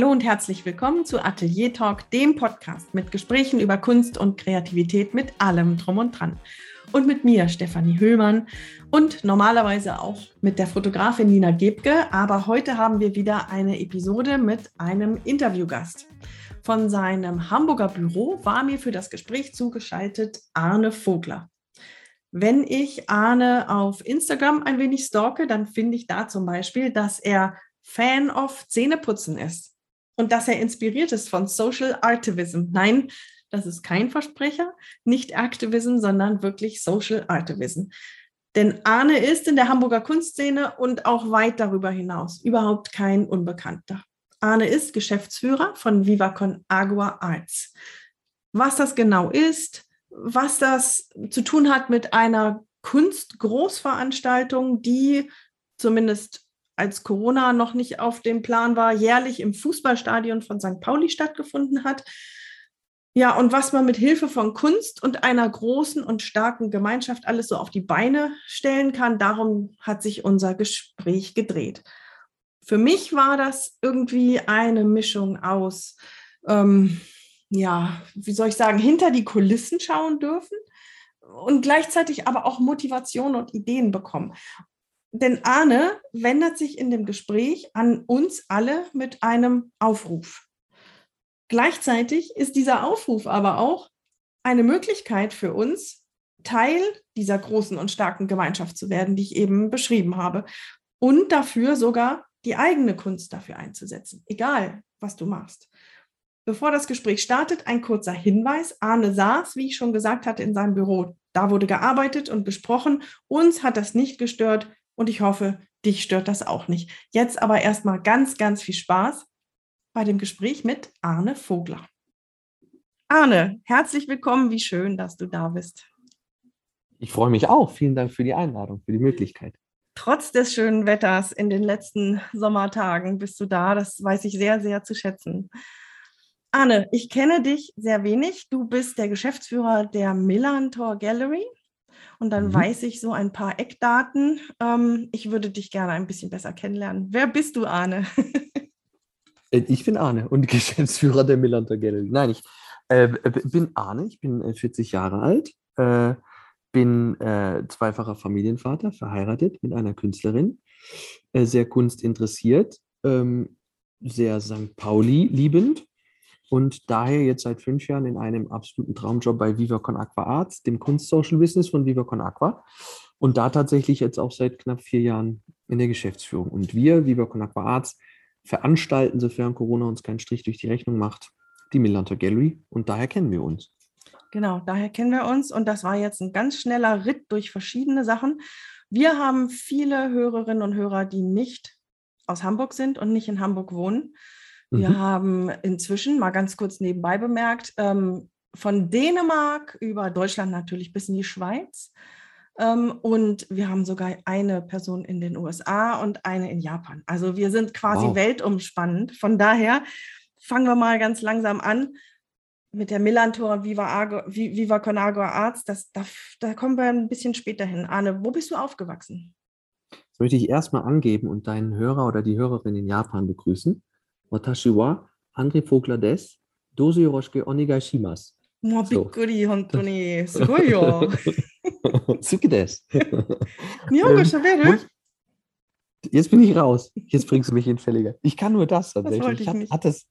Hallo und herzlich willkommen zu Atelier Talk, dem Podcast mit Gesprächen über Kunst und Kreativität mit allem drum und dran. Und mit mir, Stefanie Höhlmann, und normalerweise auch mit der Fotografin Nina Gebke. Aber heute haben wir wieder eine Episode mit einem Interviewgast. Von seinem Hamburger Büro war mir für das Gespräch zugeschaltet Arne Vogler. Wenn ich Arne auf Instagram ein wenig stalke, dann finde ich da zum Beispiel, dass er Fan of Zähneputzen ist und dass er inspiriert ist von Social Artivism. Nein, das ist kein Versprecher, nicht Activism, sondern wirklich Social Artivism. Denn Arne ist in der Hamburger Kunstszene und auch weit darüber hinaus überhaupt kein Unbekannter. Arne ist Geschäftsführer von Viva Con Agua Arts. Was das genau ist, was das zu tun hat mit einer Kunstgroßveranstaltung, die zumindest als Corona noch nicht auf dem Plan war, jährlich im Fußballstadion von St. Pauli stattgefunden hat. Ja, und was man mit Hilfe von Kunst und einer großen und starken Gemeinschaft alles so auf die Beine stellen kann, darum hat sich unser Gespräch gedreht. Für mich war das irgendwie eine Mischung aus, ähm, ja, wie soll ich sagen, hinter die Kulissen schauen dürfen und gleichzeitig aber auch Motivation und Ideen bekommen. Denn Arne wendet sich in dem Gespräch an uns alle mit einem Aufruf. Gleichzeitig ist dieser Aufruf aber auch eine Möglichkeit für uns, Teil dieser großen und starken Gemeinschaft zu werden, die ich eben beschrieben habe. Und dafür sogar die eigene Kunst dafür einzusetzen, egal was du machst. Bevor das Gespräch startet, ein kurzer Hinweis. Arne saß, wie ich schon gesagt hatte, in seinem Büro. Da wurde gearbeitet und gesprochen. Uns hat das nicht gestört und ich hoffe, dich stört das auch nicht. Jetzt aber erstmal ganz, ganz viel Spaß bei dem Gespräch mit Arne Vogler. Arne, herzlich willkommen. Wie schön, dass du da bist. Ich freue mich auch. Vielen Dank für die Einladung, für die Möglichkeit. Trotz des schönen Wetters in den letzten Sommertagen bist du da. Das weiß ich sehr, sehr zu schätzen. Arne, ich kenne dich sehr wenig. Du bist der Geschäftsführer der Millantor Gallery und dann mhm. weiß ich so ein paar Eckdaten. Ähm, ich würde dich gerne ein bisschen besser kennenlernen. Wer bist du, Arne? Äh, ich bin Arne und Geschäftsführer der Millantor Gallery. Nein, ich äh, bin Arne, ich bin 40 äh, Jahre alt, äh, bin äh, zweifacher Familienvater, verheiratet mit einer Künstlerin, äh, sehr kunstinteressiert, ähm, sehr St. Pauli liebend und daher jetzt seit fünf Jahren in einem absoluten Traumjob bei Viva Con Aqua Arts, dem Kunst-Social Business von Viva Con Aqua. Und da tatsächlich jetzt auch seit knapp vier Jahren in der Geschäftsführung. Und wir, Viva Con Aqua Arts, veranstalten, sofern Corona uns keinen Strich durch die Rechnung macht, die Millantor Gallery. Und daher kennen wir uns. Genau, daher kennen wir uns. Und das war jetzt ein ganz schneller Ritt durch verschiedene Sachen. Wir haben viele Hörerinnen und Hörer, die nicht aus Hamburg sind und nicht in Hamburg wohnen. Wir mhm. haben inzwischen, mal ganz kurz nebenbei bemerkt, ähm, von Dänemark über Deutschland natürlich bis in die Schweiz. Ähm, und wir haben sogar eine Person in den USA und eine in Japan. Also wir sind quasi wow. weltumspannend. Von daher fangen wir mal ganz langsam an mit der Millantor Viva, Argo, Viva Con Agua Arts. Das, da, da kommen wir ein bisschen später hin. Arne, wo bist du aufgewachsen? Das möchte ich erstmal angeben und deinen Hörer oder die Hörerin in Japan begrüßen. Watashi wa André Vogler des, Dosu Yoroshike Onegai shimasu. もうびっくり、本当に。すごいよ。好きです。日本語喋る Jetzt bin ich raus. Jetzt bringst du mich in Fälliger. Ich kann nur das tatsächlich. Das ich ich hatte es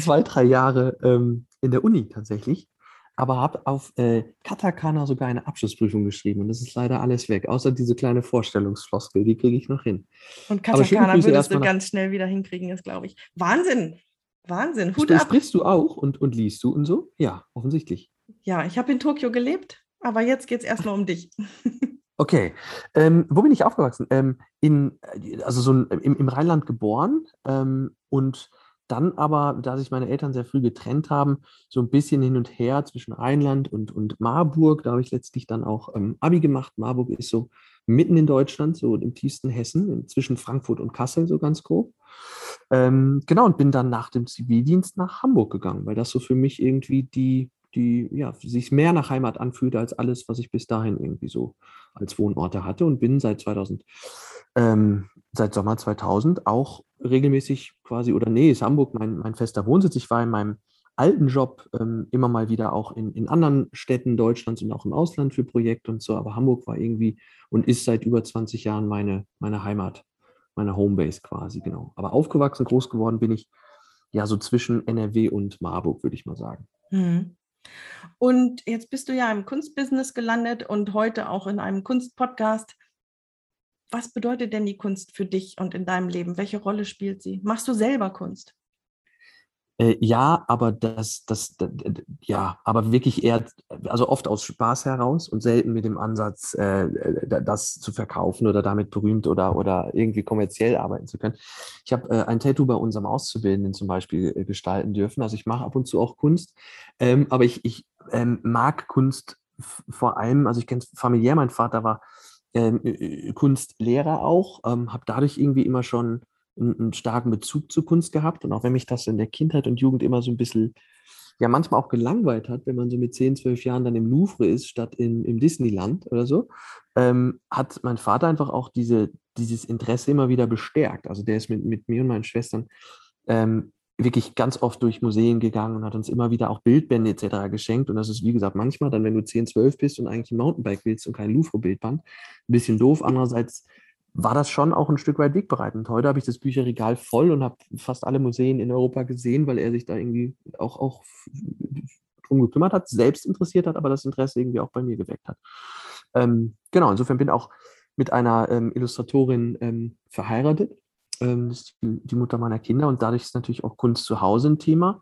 zwei, drei Jahre ähm, in der Uni tatsächlich, aber habe auf äh, Katakana sogar eine Abschlussprüfung geschrieben und das ist leider alles weg, außer diese kleine Vorstellungsfloskel, die kriege ich noch hin. Und Katakana würdest du ganz schnell wieder hinkriegen, ist glaube ich. Wahnsinn! Wahnsinn. Hut Sp Sprichst du auch und, und liest du und so? Ja, offensichtlich. Ja, ich habe in Tokio gelebt, aber jetzt geht es erstmal um dich. Okay, ähm, wo bin ich aufgewachsen? Ähm, in, also so ein, im, im Rheinland geboren ähm, und dann aber, da sich meine Eltern sehr früh getrennt haben, so ein bisschen hin und her zwischen Rheinland und, und Marburg. Da habe ich letztlich dann auch ähm, Abi gemacht. Marburg ist so mitten in Deutschland, so im tiefsten Hessen, zwischen Frankfurt und Kassel, so ganz grob. Ähm, genau, und bin dann nach dem Zivildienst nach Hamburg gegangen, weil das so für mich irgendwie die, die, ja, sich mehr nach Heimat anfühlte als alles, was ich bis dahin irgendwie so als Wohnorte hatte und bin seit 2000, ähm, seit Sommer 2000 auch regelmäßig quasi, oder nee, ist Hamburg mein, mein fester Wohnsitz. Ich war in meinem alten Job ähm, immer mal wieder auch in, in anderen Städten Deutschlands und auch im Ausland für Projekte und so, aber Hamburg war irgendwie und ist seit über 20 Jahren meine, meine Heimat, meine Homebase quasi, genau. Aber aufgewachsen, groß geworden bin ich ja so zwischen NRW und Marburg, würde ich mal sagen. Mhm. Und jetzt bist du ja im Kunstbusiness gelandet und heute auch in einem Kunstpodcast. Was bedeutet denn die Kunst für dich und in deinem Leben? Welche Rolle spielt sie? Machst du selber Kunst? Äh, ja, aber das, das, das, ja, aber wirklich eher, also oft aus Spaß heraus und selten mit dem Ansatz, äh, das zu verkaufen oder damit berühmt oder, oder irgendwie kommerziell arbeiten zu können. Ich habe äh, ein Tattoo bei unserem Auszubildenden zum Beispiel äh, gestalten dürfen. Also ich mache ab und zu auch Kunst, ähm, aber ich, ich ähm, mag Kunst vor allem, also ich kenne es familiär, mein Vater war ähm, Kunstlehrer auch, ähm, habe dadurch irgendwie immer schon einen, einen starken Bezug zur Kunst gehabt. Und auch wenn mich das in der Kindheit und Jugend immer so ein bisschen, ja, manchmal auch gelangweilt hat, wenn man so mit 10, 12 Jahren dann im Louvre ist, statt in, im Disneyland oder so, ähm, hat mein Vater einfach auch diese, dieses Interesse immer wieder bestärkt. Also der ist mit, mit mir und meinen Schwestern ähm, wirklich ganz oft durch Museen gegangen und hat uns immer wieder auch Bildbände etc. geschenkt. Und das ist, wie gesagt, manchmal dann, wenn du 10, 12 bist und eigentlich ein Mountainbike willst und kein Louvre-Bildband, ein bisschen doof. Andererseits war das schon auch ein Stück weit wegbereitend. Heute habe ich das Bücherregal voll und habe fast alle Museen in Europa gesehen, weil er sich da irgendwie auch, auch drum gekümmert hat, selbst interessiert hat, aber das Interesse irgendwie auch bei mir geweckt hat. Ähm, genau, insofern bin ich auch mit einer ähm, Illustratorin ähm, verheiratet. Ähm, ist die Mutter meiner Kinder und dadurch ist natürlich auch Kunst zu Hause ein Thema.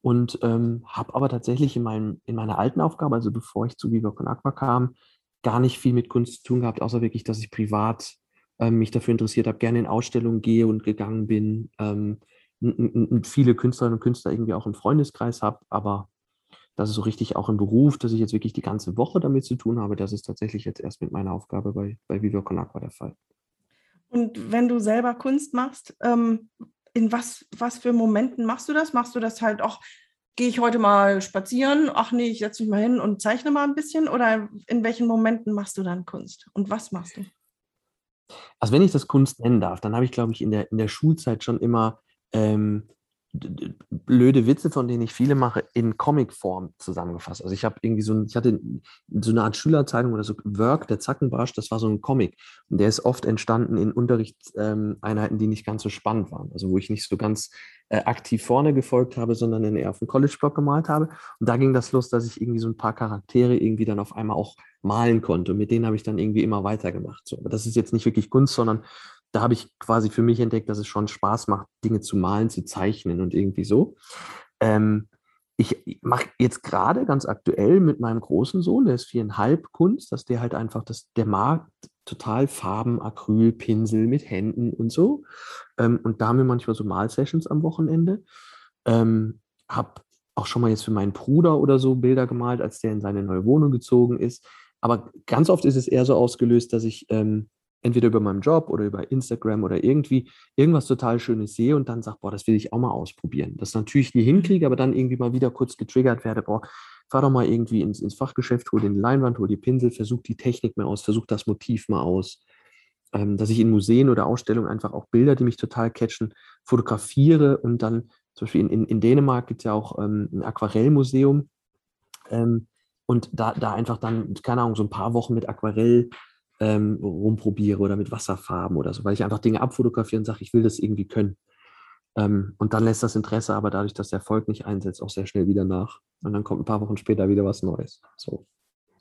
Und ähm, habe aber tatsächlich in, meinem, in meiner alten Aufgabe, also bevor ich zu Viva Con Aqua kam, gar nicht viel mit Kunst zu tun gehabt, außer wirklich, dass ich privat ähm, mich dafür interessiert habe, gerne in Ausstellungen gehe und gegangen bin, ähm, viele Künstlerinnen und Künstler irgendwie auch im Freundeskreis habe, aber das ist so richtig auch im Beruf, dass ich jetzt wirklich die ganze Woche damit zu tun habe, das ist tatsächlich jetzt erst mit meiner Aufgabe bei, bei Viva Con Aqua der Fall. Und wenn du selber Kunst machst, ähm, in was, was für Momenten machst du das? Machst du das halt auch, gehe ich heute mal spazieren? Ach nee, ich setze mich mal hin und zeichne mal ein bisschen? Oder in welchen Momenten machst du dann Kunst? Und was machst du? Also wenn ich das Kunst nennen darf, dann habe ich, glaube ich, in der, in der Schulzeit schon immer ähm, blöde Witze, von denen ich viele mache, in Comicform zusammengefasst. Also ich habe irgendwie so ich hatte so eine Art Schülerzeitung oder so Work, der Zackenbarsch, das war so ein Comic. Und der ist oft entstanden in Unterrichtseinheiten, die nicht ganz so spannend waren. Also wo ich nicht so ganz äh, aktiv vorne gefolgt habe, sondern eher auf dem College-Block gemalt habe. Und da ging das los, dass ich irgendwie so ein paar Charaktere irgendwie dann auf einmal auch malen konnte. Und mit denen habe ich dann irgendwie immer weitergemacht. So. Aber das ist jetzt nicht wirklich Kunst, sondern da habe ich quasi für mich entdeckt, dass es schon Spaß macht, Dinge zu malen, zu zeichnen und irgendwie so. Ähm, ich mache jetzt gerade ganz aktuell mit meinem großen Sohn, der ist viereinhalb Kunst, dass der halt einfach, das, der mag total Farben, Acryl, Pinsel mit Händen und so. Ähm, und da haben wir manchmal so Malsessions am Wochenende. Ähm, habe auch schon mal jetzt für meinen Bruder oder so Bilder gemalt, als der in seine neue Wohnung gezogen ist. Aber ganz oft ist es eher so ausgelöst, dass ich ähm, entweder über meinen Job oder über Instagram oder irgendwie irgendwas total Schönes sehe und dann sage, boah, das will ich auch mal ausprobieren. Das natürlich nie hinkriege, aber dann irgendwie mal wieder kurz getriggert werde, boah, fahr doch mal irgendwie ins, ins Fachgeschäft, hol den Leinwand, hol die Pinsel, versuch die Technik mal aus, versuch das Motiv mal aus. Ähm, dass ich in Museen oder Ausstellungen einfach auch Bilder, die mich total catchen, fotografiere und dann zum Beispiel in, in, in Dänemark gibt es ja auch ähm, ein Aquarellmuseum ähm, und da, da einfach dann, keine Ahnung, so ein paar Wochen mit Aquarell ähm, rumprobiere oder mit Wasserfarben oder so, weil ich einfach Dinge abfotografiere und sage, ich will das irgendwie können. Ähm, und dann lässt das Interesse aber dadurch, dass der Erfolg nicht einsetzt, auch sehr schnell wieder nach. Und dann kommt ein paar Wochen später wieder was Neues. So.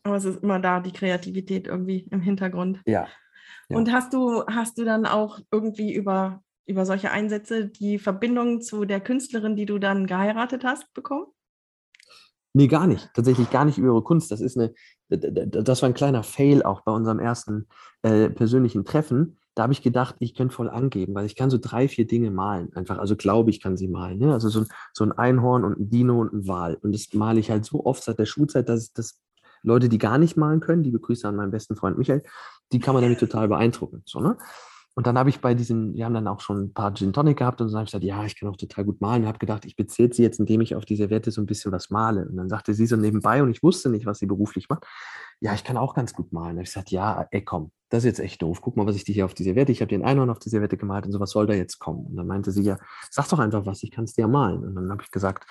Aber es ist immer da, die Kreativität irgendwie im Hintergrund. Ja. ja. Und hast du, hast du dann auch irgendwie über, über solche Einsätze die Verbindung zu der Künstlerin, die du dann geheiratet hast, bekommen? Nee, gar nicht. Tatsächlich gar nicht über ihre Kunst. Das ist eine, das war ein kleiner Fail auch bei unserem ersten äh, persönlichen Treffen. Da habe ich gedacht, ich könnte voll angeben, weil ich kann so drei, vier Dinge malen. Einfach, also glaube ich, kann sie malen. Ne? Also so, so ein Einhorn und ein Dino und ein Wal. Und das male ich halt so oft seit der Schulzeit, dass, dass Leute, die gar nicht malen können, die begrüße an meinen besten Freund Michael, die kann man damit total beeindrucken. So, ne? Und dann habe ich bei diesen, wir haben dann auch schon ein paar Gin Tonic gehabt und dann habe ich gesagt, ja, ich kann auch total gut malen. Und habe gedacht, ich bezähle sie jetzt, indem ich auf diese Werte so ein bisschen was male. Und dann sagte sie so nebenbei und ich wusste nicht, was sie beruflich macht. ja, ich kann auch ganz gut malen. Da habe ich gesagt, ja, ey, komm, das ist jetzt echt doof. Guck mal, was ich dir hier auf die Serviette, ich habe den Einhorn auf die Serviette gemalt und so, was soll da jetzt kommen? Und dann meinte sie, ja, sag doch einfach was, ich kann es dir malen. Und dann habe ich gesagt,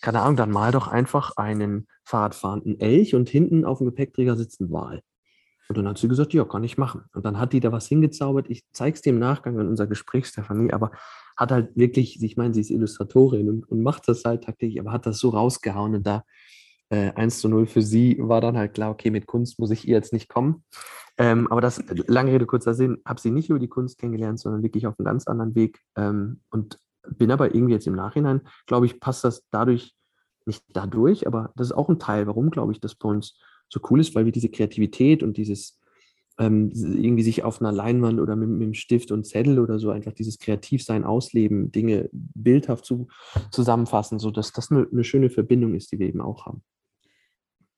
keine Ahnung, dann mal doch einfach einen Fahrradfahrenden Elch und hinten auf dem Gepäckträger sitzt ein Wal. Und dann hat sie gesagt, ja, kann ich machen. Und dann hat die da was hingezaubert. Ich zeige es dir im Nachgang in unser Gespräch, Stefanie, aber hat halt wirklich, ich meine, sie ist Illustratorin und, und macht das halt tagtäglich, aber hat das so rausgehauen und da äh, 1 zu 0 für sie war dann halt klar, okay, mit Kunst muss ich ihr jetzt nicht kommen. Ähm, aber das, lange Rede, kurzer Sinn, habe sie nicht über die Kunst kennengelernt, sondern wirklich auf einem ganz anderen Weg. Ähm, und bin aber irgendwie jetzt im Nachhinein, glaube ich, passt das dadurch, nicht dadurch, aber das ist auch ein Teil, warum, glaube ich, das bei uns so cool ist, weil wir diese Kreativität und dieses ähm, irgendwie sich auf einer Leinwand oder mit, mit einem Stift und Zettel oder so einfach dieses Kreativsein ausleben, Dinge bildhaft zu, zusammenfassen, sodass das eine, eine schöne Verbindung ist, die wir eben auch haben.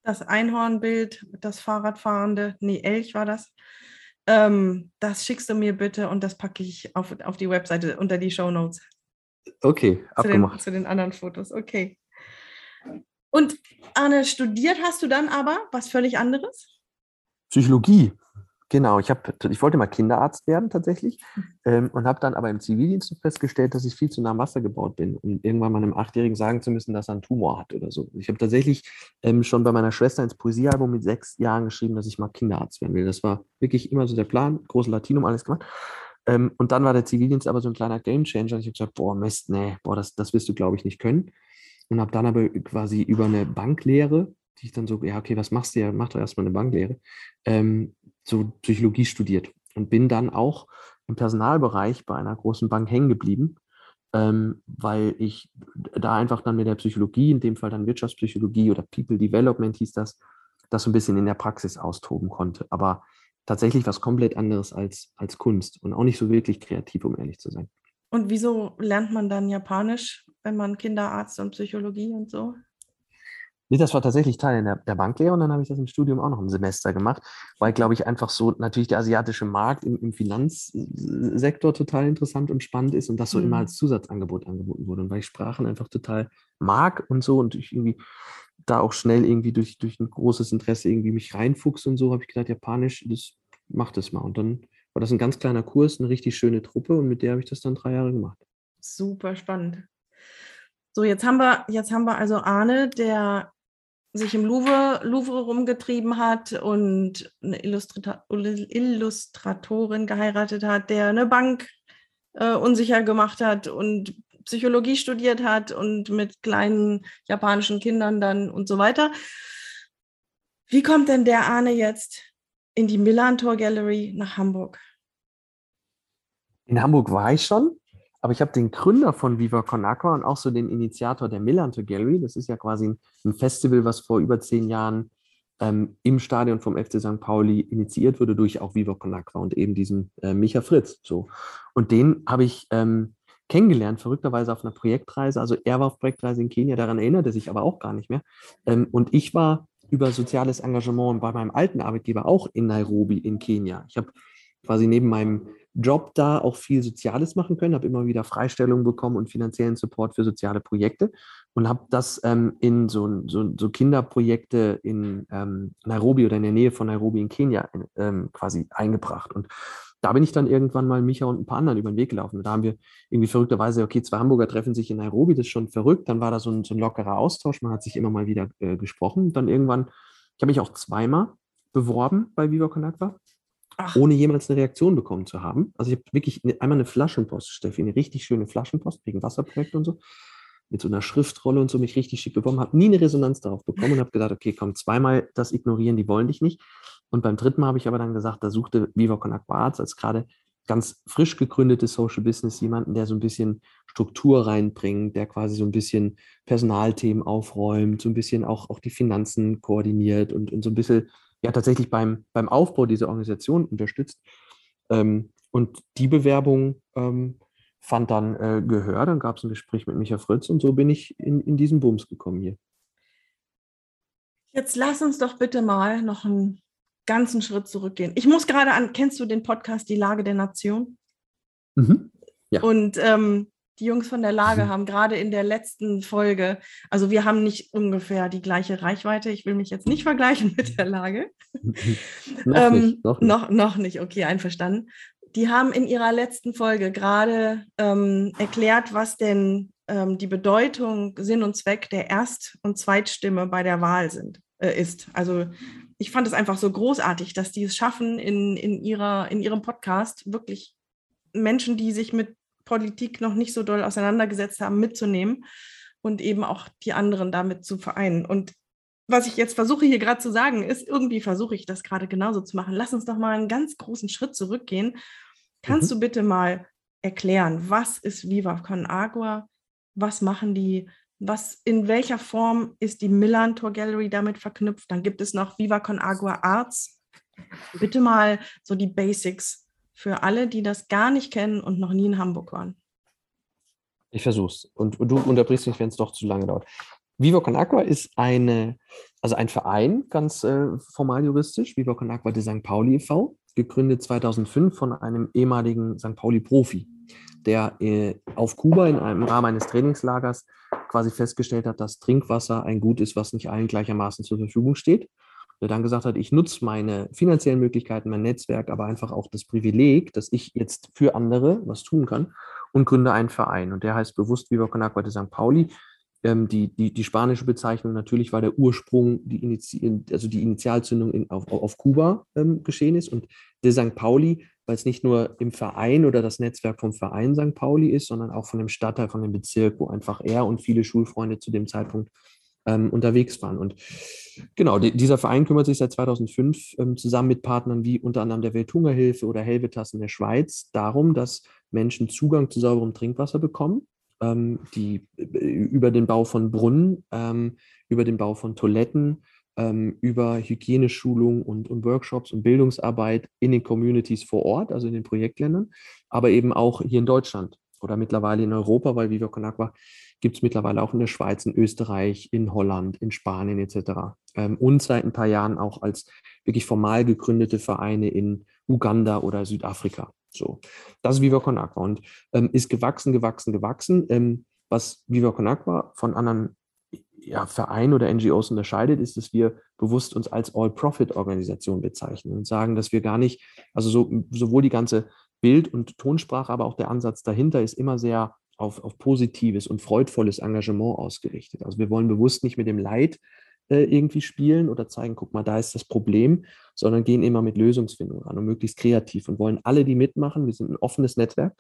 Das Einhornbild, das Fahrradfahrende, nee, Elch war das. Ähm, das schickst du mir bitte und das packe ich auf, auf die Webseite unter die Show Notes. Okay, abgemacht. Zu den, zu den anderen Fotos, okay. Und Arne, studiert hast du dann aber was völlig anderes? Psychologie. Genau, ich, hab, ich wollte mal Kinderarzt werden tatsächlich ähm, und habe dann aber im Zivildienst festgestellt, dass ich viel zu nah am Wasser gebaut bin, um irgendwann mal einem Achtjährigen sagen zu müssen, dass er einen Tumor hat oder so. Ich habe tatsächlich ähm, schon bei meiner Schwester ins Poesiealbum mit sechs Jahren geschrieben, dass ich mal Kinderarzt werden will. Das war wirklich immer so der Plan, große Latinum, alles gemacht. Ähm, und dann war der Zivildienst aber so ein kleiner Gamechanger. Ich habe gesagt, boah, Mist, nee, boah, das, das wirst du, glaube ich, nicht können. Und habe dann aber quasi über eine Banklehre, die ich dann so, ja, okay, was machst du ja, mach doch erstmal eine Banklehre, ähm, so Psychologie studiert und bin dann auch im Personalbereich bei einer großen Bank hängen geblieben, ähm, weil ich da einfach dann mit der Psychologie, in dem Fall dann Wirtschaftspsychologie oder People Development hieß das, das so ein bisschen in der Praxis austoben konnte. Aber tatsächlich was komplett anderes als, als Kunst und auch nicht so wirklich kreativ, um ehrlich zu sein. Und wieso lernt man dann Japanisch, wenn man Kinderarzt und Psychologie und so? Nee, das war tatsächlich Teil der, der Banklehre und dann habe ich das im Studium auch noch ein Semester gemacht, weil, glaube ich, einfach so natürlich der asiatische Markt im, im Finanzsektor total interessant und spannend ist und das so mhm. immer als Zusatzangebot angeboten wurde. Und weil ich Sprachen einfach total mag und so und ich irgendwie da auch schnell irgendwie durch, durch ein großes Interesse irgendwie mich reinfuchs und so, habe ich gedacht, Japanisch, das macht das mal. Und dann war das ein ganz kleiner Kurs, eine richtig schöne Truppe und mit der habe ich das dann drei Jahre gemacht. Super spannend. So, jetzt haben wir, jetzt haben wir also Arne, der sich im Louvre, Louvre rumgetrieben hat und eine Illustrata Illustratorin geheiratet hat, der eine Bank äh, unsicher gemacht hat und Psychologie studiert hat und mit kleinen japanischen Kindern dann und so weiter. Wie kommt denn der Arne jetzt in die Milan Tour Gallery nach Hamburg? In Hamburg war ich schon. Aber ich habe den Gründer von Viva Con Aqua und auch so den Initiator der Millantor Gallery. Das ist ja quasi ein, Festival, was vor über zehn Jahren ähm, im Stadion vom FC St. Pauli initiiert wurde durch auch Viva Con Aqua und eben diesen äh, Micha Fritz. So. Und den habe ich ähm, kennengelernt, verrückterweise auf einer Projektreise. Also er war auf Projektreise in Kenia, daran erinnert er sich aber auch gar nicht mehr. Ähm, und ich war über soziales Engagement bei meinem alten Arbeitgeber auch in Nairobi in Kenia. Ich habe quasi neben meinem Job da auch viel Soziales machen können, habe immer wieder Freistellungen bekommen und finanziellen Support für soziale Projekte und habe das ähm, in so, so, so, Kinderprojekte in ähm, Nairobi oder in der Nähe von Nairobi in Kenia ähm, quasi eingebracht. Und da bin ich dann irgendwann mal Micha und ein paar anderen über den Weg gelaufen. Da haben wir irgendwie verrückterweise, okay, zwei Hamburger treffen sich in Nairobi, das ist schon verrückt. Dann war da so ein, so ein lockerer Austausch, man hat sich immer mal wieder äh, gesprochen. Dann irgendwann, ich habe mich auch zweimal beworben bei Viva Con Agua Ach. ohne jemals eine Reaktion bekommen zu haben. Also ich habe wirklich eine, einmal eine Flaschenpost, Steffi, eine richtig schöne Flaschenpost wegen Wasserprojekt und so, mit so einer Schriftrolle und so mich richtig schick bekommen, habe nie eine Resonanz darauf bekommen und habe gedacht, okay, komm, zweimal das ignorieren, die wollen dich nicht. Und beim dritten Mal habe ich aber dann gesagt, da suchte Viva Con Aquarz als gerade ganz frisch gegründete Social Business jemanden, der so ein bisschen Struktur reinbringt, der quasi so ein bisschen Personalthemen aufräumt, so ein bisschen auch, auch die Finanzen koordiniert und, und so ein bisschen ja tatsächlich beim, beim Aufbau dieser Organisation unterstützt. Ähm, und die Bewerbung ähm, fand dann äh, Gehör, dann gab es ein Gespräch mit Micha Fritz und so bin ich in, in diesen Bums gekommen hier. Jetzt lass uns doch bitte mal noch einen ganzen Schritt zurückgehen. Ich muss gerade an, kennst du den Podcast Die Lage der Nation? Mhm. Ja. Und ähm, Die Jungs von der Lage haben gerade in der letzten Folge, also wir haben nicht ungefähr die gleiche Reichweite. Ich will mich jetzt nicht vergleichen mit der Lage. noch, ähm, nicht, noch, nicht. noch, noch nicht, okay, einverstanden. Die haben in ihrer letzten Folge gerade ähm, erklärt, was denn ähm, die Bedeutung, Sinn und Zweck der Erst- und Zweitstimme bei der Wahl sind, äh, ist. Also ich fand es einfach so großartig, dass die es schaffen, in, in, ihrer, in ihrem Podcast wirklich Menschen, die sich mit Politik noch nicht so doll auseinandergesetzt haben, mitzunehmen und eben auch die anderen damit zu vereinen. Und was ich jetzt versuche hier gerade zu sagen, ist, irgendwie versuche ich das gerade genauso zu machen. Lass uns doch mal einen ganz großen Schritt zurückgehen. Kannst mhm. du bitte mal erklären, was ist Viva Con Agua? Was machen die? Was, in welcher Form ist die Milan Tour Gallery damit verknüpft? Dann gibt es noch Viva Con Agua Arts. Bitte mal so die Basics für alle, die das gar nicht kennen und noch nie in Hamburg waren. Ich versuch's. Und, und du unterbrichst mich, wenn es doch zu lange dauert. Viva Con Aqua ist eine, also ein Verein, ganz äh, formal juristisch, Viva Con Aqua de St. Pauli e.V., gegründet 2005 von einem ehemaligen St. Pauli-Profi, der äh, auf Kuba in einem Rahmen eines Trainingslagers quasi festgestellt hat, dass Trinkwasser ein Gut ist, was nicht allen gleichermaßen zur Verfügung steht der dann gesagt hat, ich nutze meine finanziellen Möglichkeiten, mein Netzwerk, aber einfach auch das Privileg, dass ich jetzt für andere was tun kann und gründe einen Verein. Und der heißt bewusst Viva Con Agua de St. Pauli. Ähm, die, die, die spanische Bezeichnung natürlich war der Ursprung, die Initi also die Initialzündung in, auf, auf Kuba ähm, geschehen ist. Und de St. Pauli, weil es nicht nur im Verein oder das Netzwerk vom Verein St. Pauli ist, sondern auch von dem Stadtteil, von dem Bezirk, wo einfach er und viele Schulfreunde zu dem Zeitpunkt ähm, unterwegs waren. Und genau, die, dieser Verein kümmert sich seit 2005 ähm, zusammen mit Partnern wie unter anderem der Welthungerhilfe oder Helvetas in der Schweiz darum, dass Menschen Zugang zu sauberem Trinkwasser bekommen, ähm, die äh, über den Bau von Brunnen, ähm, über den Bau von Toiletten, ähm, über Hygieneschulung und, und Workshops und Bildungsarbeit in den Communities vor Ort, also in den Projektländern, aber eben auch hier in Deutschland oder mittlerweile in Europa, weil Viva Con Agua gibt es mittlerweile auch in der Schweiz, in Österreich, in Holland, in Spanien etc. Ähm, und seit ein paar Jahren auch als wirklich formal gegründete Vereine in Uganda oder Südafrika. So, das ist Viva Con Agua und ähm, ist gewachsen, gewachsen, gewachsen. Ähm, was Viva Con Agua von anderen ja, Vereinen oder NGOs unterscheidet, ist, dass wir bewusst uns als All-Profit-Organisation bezeichnen und sagen, dass wir gar nicht, also so, sowohl die ganze Bild- und Tonsprache, aber auch der Ansatz dahinter ist immer sehr auf, auf positives und freudvolles Engagement ausgerichtet. Also wir wollen bewusst nicht mit dem Leid äh, irgendwie spielen oder zeigen, guck mal, da ist das Problem, sondern gehen immer mit Lösungsfindung an und möglichst kreativ und wollen alle, die mitmachen, wir sind ein offenes Netzwerk,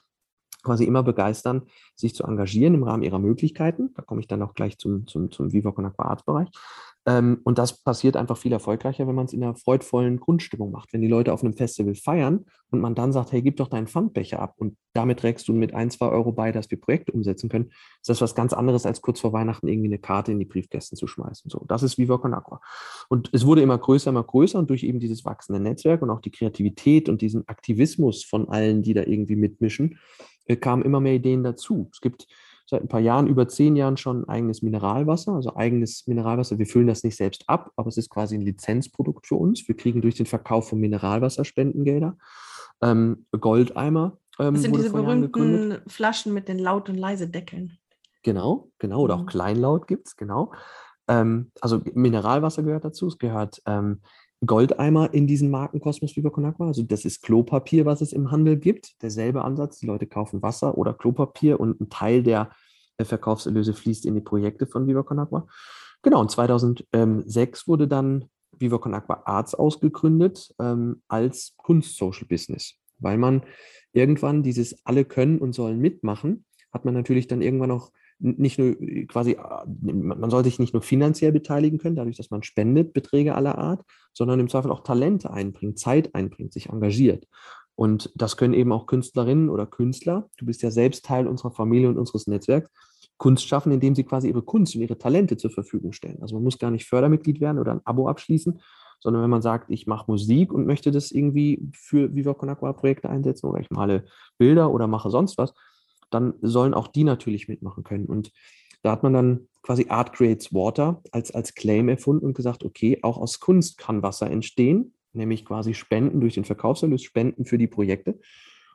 quasi immer begeistern, sich zu engagieren im Rahmen ihrer Möglichkeiten. Da komme ich dann auch gleich zum, zum, zum Viva Con Aqua Arts Bereich. Ähm, und das passiert einfach viel erfolgreicher, wenn man es in einer freudvollen Grundstimmung macht. Wenn die Leute auf einem Festival feiern und man dann sagt, hey, gib doch deinen Pfandbecher ab und damit trägst du mit ein, zwei Euro bei, dass wir Projekte umsetzen können, ist das was ganz anderes, als kurz vor Weihnachten irgendwie eine Karte in die Briefkästen zu schmeißen. So, das ist Viva Con Aqua. Und es wurde immer größer, immer größer und durch eben dieses wachsende Netzwerk und auch die Kreativität und diesen Aktivismus von allen, die da irgendwie mitmischen, äh, kamen immer mehr Ideen dazu. Es gibt seit ein paar Jahren, über zehn Jahren schon eigenes Mineralwasser, also eigenes Mineralwasser. Wir füllen das nicht selbst ab, aber es ist quasi ein Lizenzprodukt für uns. Wir kriegen durch den Verkauf von Mineralwasser Spendengelder. Ähm, Goldeimer. Ähm, das sind diese berühmten Flaschen mit den laut und leise Deckeln. Genau, genau. Oder auch mhm. Kleinlaut gibt es, genau. Ähm, also Mineralwasser gehört dazu. Es gehört ähm, Goldeimer in diesen Markenkosmos Viva Con Agua. Also das ist Klopapier, was es im Handel gibt. Derselbe Ansatz. Die Leute kaufen Wasser oder Klopapier und ein Teil der Verkaufserlöse fließt in die Projekte von Viva Con Agua. Genau, und 2006 wurde dann Viva Con Agua Arts ausgegründet ähm, als Kunst-Social-Business, weil man irgendwann dieses alle können und sollen mitmachen, hat man natürlich dann irgendwann auch nicht nur quasi, äh, man soll sich nicht nur finanziell beteiligen können, dadurch, dass man spendet, Beträge aller Art, sondern im Zweifel auch Talente einbringt, Zeit einbringt, sich engagiert. Und das können eben auch Künstlerinnen oder Künstler, du bist ja selbst Teil unserer Familie und unseres Netzwerks, Kunst schaffen, indem sie quasi ihre Kunst und ihre Talente zur Verfügung stellen. Also man muss gar nicht Fördermitglied werden oder ein Abo abschließen, sondern wenn man sagt, ich mache Musik und möchte das irgendwie für Viva Con Agua Projekte einsetzen oder ich male Bilder oder mache sonst was, dann sollen auch die natürlich mitmachen können. Und da hat man dann quasi Art Creates Water als, als Claim erfunden und gesagt, okay, auch aus Kunst kann Wasser entstehen, nämlich quasi Spenden durch den Verkaufserlös, Spenden für die Projekte.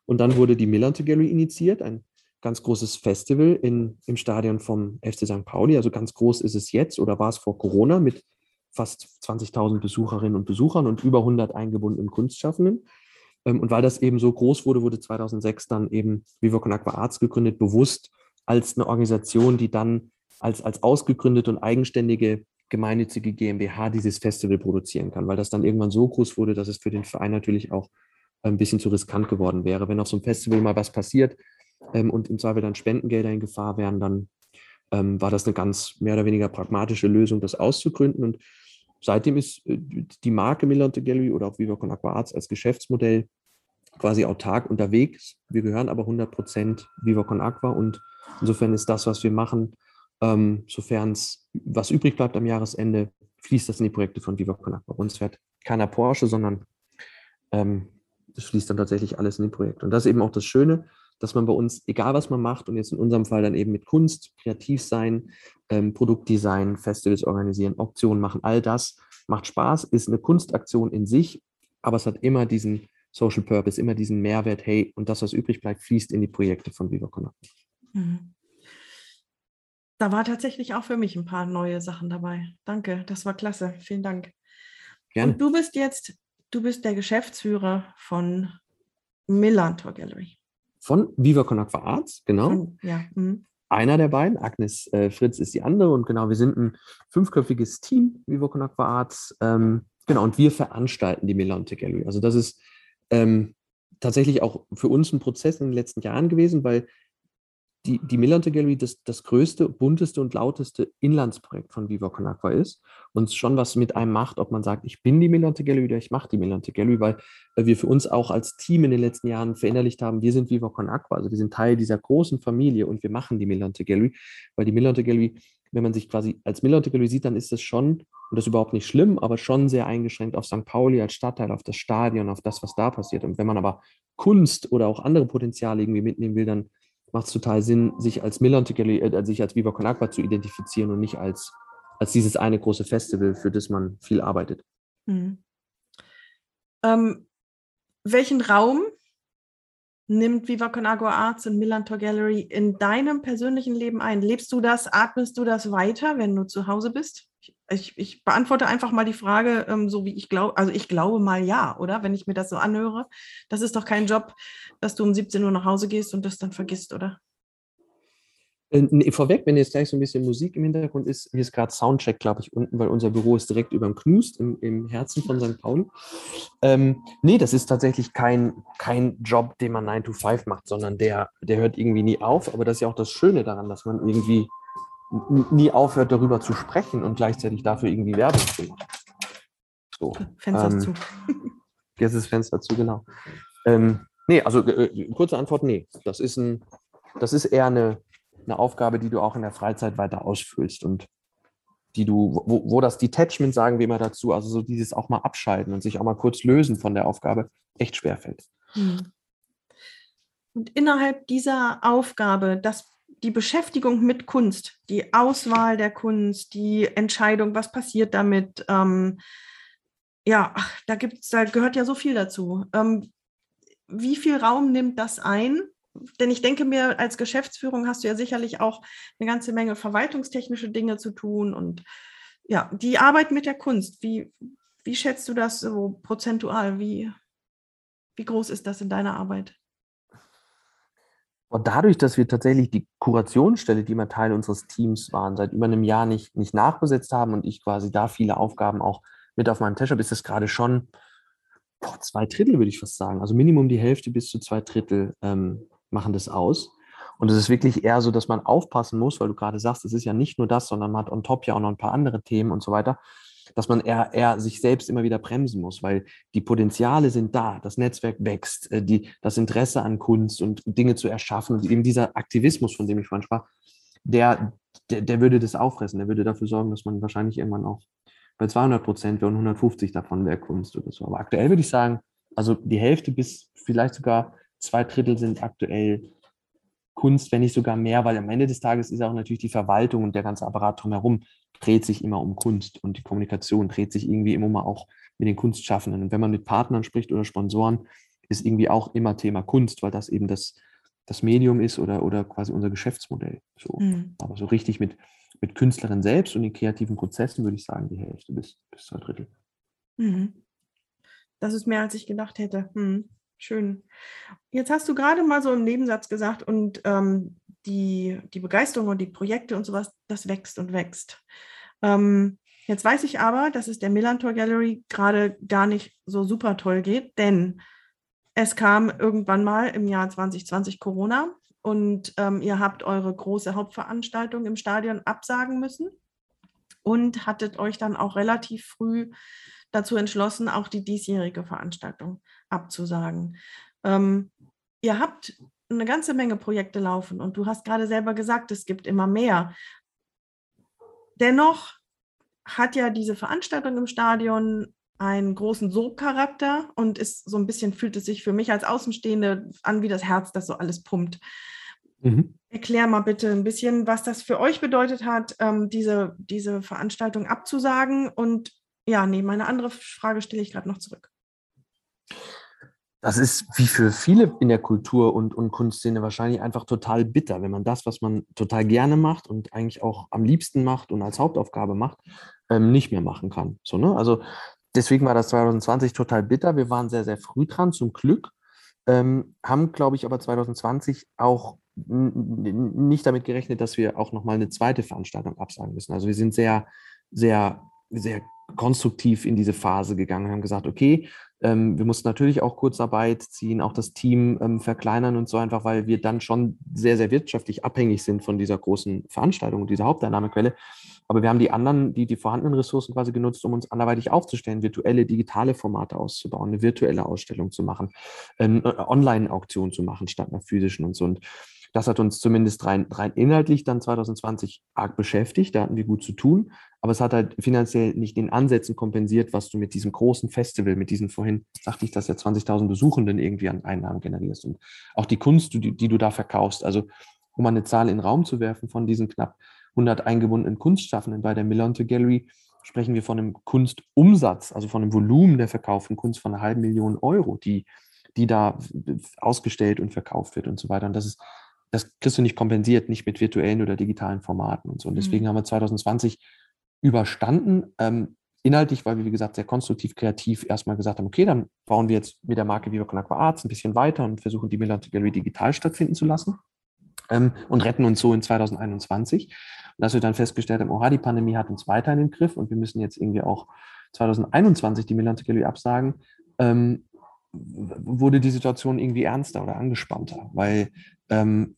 Und dann wurde die Millante Gallery initiiert, ein ganz großes Festival in, im Stadion vom FC St. Pauli. Also ganz groß ist es jetzt oder war es vor Corona mit fast 20.000 Besucherinnen und Besuchern und über 100 eingebundenen Kunstschaffenden. Ähm, und weil das eben so groß wurde, wurde 2006 dann eben Viva Con Aqua Arts gegründet, bewusst als eine Organisation, die dann als, als ausgegründete und eigenständige gemeinnützige GmbH dieses Festival produzieren kann, weil das dann irgendwann so groß wurde, dass es für den Verein natürlich auch ein bisschen zu riskant geworden wäre. Wenn auf so einem Festival mal was passiert ähm, und im Zweifel dann Spendengelder in Gefahr wären, dann ähm, war das eine ganz mehr oder weniger pragmatische Lösung, das auszugründen. Und seitdem ist äh, die Marke Millante Gallery oder auch Viva Con Aqua Arts als Geschäftsmodell quasi autark unterwegs. Wir gehören aber 100 Prozent Viva Con Aqua und insofern ist das, was wir machen, ähm, sofern es was übrig bleibt am Jahresende, fließt das in die Projekte von Viva Con Aqua. Bei uns fährt keiner Porsche, sondern ähm, das fließt dann tatsächlich alles in die Projekte. Und das ist eben auch das Schöne, dass man bei uns, egal was man macht, und jetzt in unserem Fall dann eben mit Kunst, kreativ sein, ähm, Produktdesign, Festivals organisieren, Auktionen machen, all das macht Spaß, ist eine Kunstaktion in sich, aber es hat immer diesen Social Purpose, immer diesen Mehrwert, hey, und das, was übrig bleibt, fließt in die Projekte von Viva Con mhm. Da war tatsächlich auch für mich ein paar neue Sachen dabei. Danke, das war klasse. Vielen Dank. Gerne. Und du bist jetzt, du bist der Geschäftsführer von Millantor Gallery. Von Viva Con Aqua Arts, genau. Ja. Mhm. Einer der beiden, Agnes äh, Fritz ist die andere und genau, wir sind ein fünfköpfiges Team, Viva Con Aqua Arts. Ähm, genau, und wir veranstalten die Milante Gallery. Also das ist ähm, tatsächlich auch für uns ein Prozess in den letzten Jahren gewesen, weil die, die Millante Gallery das, das größte, bunteste und lauteste Inlandsprojekt von Viva Con Aqua ist und schon was mit einem macht, ob man sagt, ich bin die Millante Gallery oder ich mache die Millante Gallery, weil wir für uns auch als Team in den letzten Jahren verinnerlicht haben, wir sind Viva Con Aqua, also wir sind Teil dieser großen Familie und wir machen die Millante Gallery, weil die Millante Gallery, wenn man sich quasi als Millante Gallery sieht, dann ist das schon und das ist überhaupt nicht schlimm, aber schon sehr eingeschränkt auf St. Pauli als Stadtteil, auf das Stadion, auf das, was da passiert. Und wenn man aber Kunst oder auch andere Potenziale irgendwie mitnehmen will, dann macht es total Sinn, sich als Millantically, äh, sich als Viva Con Aqua zu identifizieren und nicht als, als dieses eine große Festival, für das man viel arbeitet. Mhm. Ähm, welchen Raum nimmt Viva Con Agua Arts und Millantor Gallery in deinem persönlichen Leben ein? Lebst du das, atmest du das weiter, wenn du zu Hause bist? Ich, ich beantworte einfach mal die Frage, ähm, so wie ich glaube, also ich glaube mal ja, oder? Wenn ich mir das so anhöre. Das ist doch kein Job, dass du um 17 Uhr nach Hause gehst und das dann vergisst, oder? Äh, nee, vorweg, wenn jetzt gleich so ein bisschen Musik im Hintergrund ist, hier ist gerade Soundcheck, glaube ich, unten, weil unser Büro ist direkt über dem Knust im, im Herzen von St. Pauli. Ähm, nee, das ist tatsächlich kein, kein Job, den man 9 to 5 macht, sondern der, der hört irgendwie nie auf. Aber das ist ja auch das Schöne daran, dass man irgendwie nie aufhört, darüber zu sprechen und gleichzeitig dafür irgendwie Werbung zu machen. So, Fenster ähm, zu. Jetzt ist Fenster zu, genau. Ähm, nee, also äh, kurze Antwort, nee. Das ist, ein, das ist eher eine, eine Aufgabe, die du auch in der Freizeit weiter ausfüllst und die du, wo, wo das Detachment, sagen wir immer dazu, also so dieses auch mal abschalten und sich auch mal kurz lösen von der Aufgabe, echt schwerfällt. Hm. Und innerhalb dieser Aufgabe, das die Beschäftigung mit Kunst, die Auswahl der Kunst, die Entscheidung, was passiert damit, ähm, ja, da gibt's, da gehört ja so viel dazu. Ähm, wie viel Raum nimmt das ein? Denn ich denke mir, als Geschäftsführung hast du ja sicherlich auch eine ganze Menge verwaltungstechnische Dinge zu tun und ja, die Arbeit mit der Kunst, wie, wie schätzt du das so prozentual? Wie, wie groß ist das in deiner Arbeit? Und dadurch, dass wir tatsächlich die Kurationsstelle, die immer Teil unseres Teams waren, seit über einem Jahr nicht, nicht nachbesetzt haben und ich quasi da viele Aufgaben auch mit auf meinem Tisch habe, ist es gerade schon boah, zwei Drittel, würde ich fast sagen. Also Minimum die Hälfte bis zu zwei Drittel ähm, machen das aus. Und es ist wirklich eher so, dass man aufpassen muss, weil du gerade sagst, es ist ja nicht nur das, sondern man hat on top ja auch noch ein paar andere Themen und so weiter dass man eher, eher sich selbst immer wieder bremsen muss, weil die Potenziale sind da, das Netzwerk wächst, äh, die, das Interesse an Kunst und Dinge zu erschaffen und eben dieser Aktivismus, von dem ich vorhin sprach, der, der, der würde das auffressen, der würde dafür sorgen, dass man wahrscheinlich irgendwann auch bei 200 Prozent wäre und 150 davon wäre Kunst oder so. Aber aktuell würde ich sagen, also die Hälfte bis vielleicht sogar zwei Drittel sind aktuell Kunst, wenn nicht sogar mehr, weil am Ende des Tages ist auch natürlich die Verwaltung und der ganze Apparat drumherum dreht sich immer um Kunst und die Kommunikation dreht sich irgendwie immer mal auch mit den Kunstschaffenden. Und wenn man mit Partnern spricht oder Sponsoren, ist irgendwie auch immer Thema Kunst, weil das eben das, das Medium ist oder, oder quasi unser Geschäftsmodell. So. Mhm. Aber so richtig mit, mit Künstlerinnen selbst und den kreativen Prozessen würde ich sagen, die Hälfte bis, bis zwei Drittel. Mhm. Das ist mehr, als ich gedacht hätte. Hm, schön. Jetzt hast du gerade mal so im Nebensatz gesagt, und ähm, die, die Begeisterung und die Projekte und sowas, das wächst und wächst. Ähm, jetzt weiß ich aber, dass es der Millantor Gallery gerade gar nicht so super toll geht, denn es kam irgendwann mal im Jahr 2020 Corona und ähm, ihr habt eure große Hauptveranstaltung im Stadion absagen müssen und hattet euch dann auch relativ früh dazu entschlossen, auch die diesjährige Veranstaltung abzusagen. Ähm, ihr habt eine ganze Menge Projekte laufen und du hast gerade selber gesagt, es gibt immer mehr. Dennoch hat ja diese Veranstaltung im Stadion einen großen Sogcharakter und ist so ein bisschen, fühlt es sich für mich als Außenstehende an wie das Herz, das so alles pumpt. Mhm. Erklär mal bitte ein bisschen, was das für euch bedeutet hat, ähm, diese, diese Veranstaltung abzusagen und ja, nee, meine andere Frage stelle ich gerade noch zurück. Das ist wie für viele in der Kultur- und, und Kunstszene wahrscheinlich einfach total bitter, wenn man das, was man total gerne macht und eigentlich auch am liebsten macht und als Hauptaufgabe macht, ähm, nicht mehr machen kann. So, ne? Also deswegen war das 2020 total bitter. Wir waren sehr, sehr früh dran, zum Glück. Ähm, haben, glaube ich, aber 2020 auch nicht damit gerechnet, dass wir auch nochmal eine zweite Veranstaltung absagen müssen. Also wir sind sehr, sehr, sehr konstruktiv in diese Phase gegangen, haben gesagt, okay, ähm, wir mussten natürlich auch Kurzarbeit ziehen, auch das Team ähm, verkleinern und so einfach, weil wir dann schon sehr, sehr wirtschaftlich abhängig sind von dieser großen Veranstaltung, dieser Haupteinnahmequelle. Aber wir haben die anderen, die, die vorhandenen Ressourcen quasi genutzt, um uns anderweitig aufzustellen, virtuelle, digitale Formate auszubauen, eine virtuelle Ausstellung zu machen, ähm, Online-Auktion zu machen statt einer physischen und so. Und das hat uns zumindest rein, rein inhaltlich dann 2020 arg beschäftigt. Da hatten wir gut zu tun. Aber es hat halt finanziell nicht den Ansätzen kompensiert, was du mit diesem großen Festival, mit diesen vorhin, sagte ich, dass ja 20.000 Besuchenden irgendwie an Einnahmen generierst. Und auch die Kunst, die, die du da verkaufst. Also, um mal eine Zahl in den Raum zu werfen von diesen knapp 100 eingebundenen Kunstschaffenden bei der Milonte Gallery, sprechen wir von einem Kunstumsatz, also von einem Volumen der verkauften Kunst von einer halben Million Euro, die, die da ausgestellt und verkauft wird und so weiter. Und das ist das kriegst du nicht kompensiert, nicht mit virtuellen oder digitalen Formaten und so. Und deswegen mhm. haben wir 2020 überstanden. Ähm, inhaltlich, weil wir, wie gesagt, sehr konstruktiv, kreativ erstmal gesagt haben, okay, dann bauen wir jetzt mit der Marke Viva Con Aqua Arts ein bisschen weiter und versuchen, die Milante Gallery digital stattfinden zu lassen ähm, und retten uns so in 2021. Und dass wir dann festgestellt haben, oha, die Pandemie hat uns weiter in den Griff und wir müssen jetzt irgendwie auch 2021 die Milante Gallery absagen, ähm, wurde die Situation irgendwie ernster oder angespannter, weil ähm,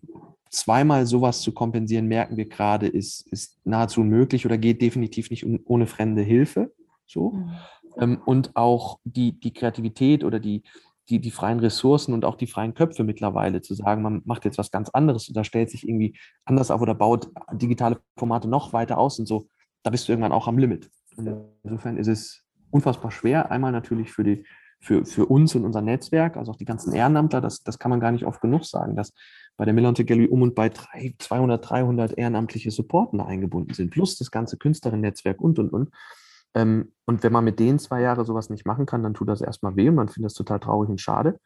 zweimal sowas zu kompensieren, merken wir gerade, ist, ist nahezu unmöglich oder geht definitiv nicht um, ohne fremde Hilfe. So. Mhm. Ähm, und auch die, die Kreativität oder die, die, die freien Ressourcen und auch die freien Köpfe mittlerweile zu sagen, man macht jetzt was ganz anderes oder stellt sich irgendwie anders auf oder baut digitale Formate noch weiter aus und so, da bist du irgendwann auch am Limit. Und insofern ist es unfassbar schwer, einmal natürlich für die, für, für uns und unser Netzwerk, also auch die ganzen Ehrenamtler, das, das kann man gar nicht oft genug sagen, dass bei der Millante Gallery um und bei drei, 200, 300 ehrenamtliche Supporten eingebunden sind, plus das ganze Künstlerinnen-Netzwerk und, und, und. Ähm, und wenn man mit denen zwei Jahre sowas nicht machen kann, dann tut das erstmal weh und man findet das total traurig und schade.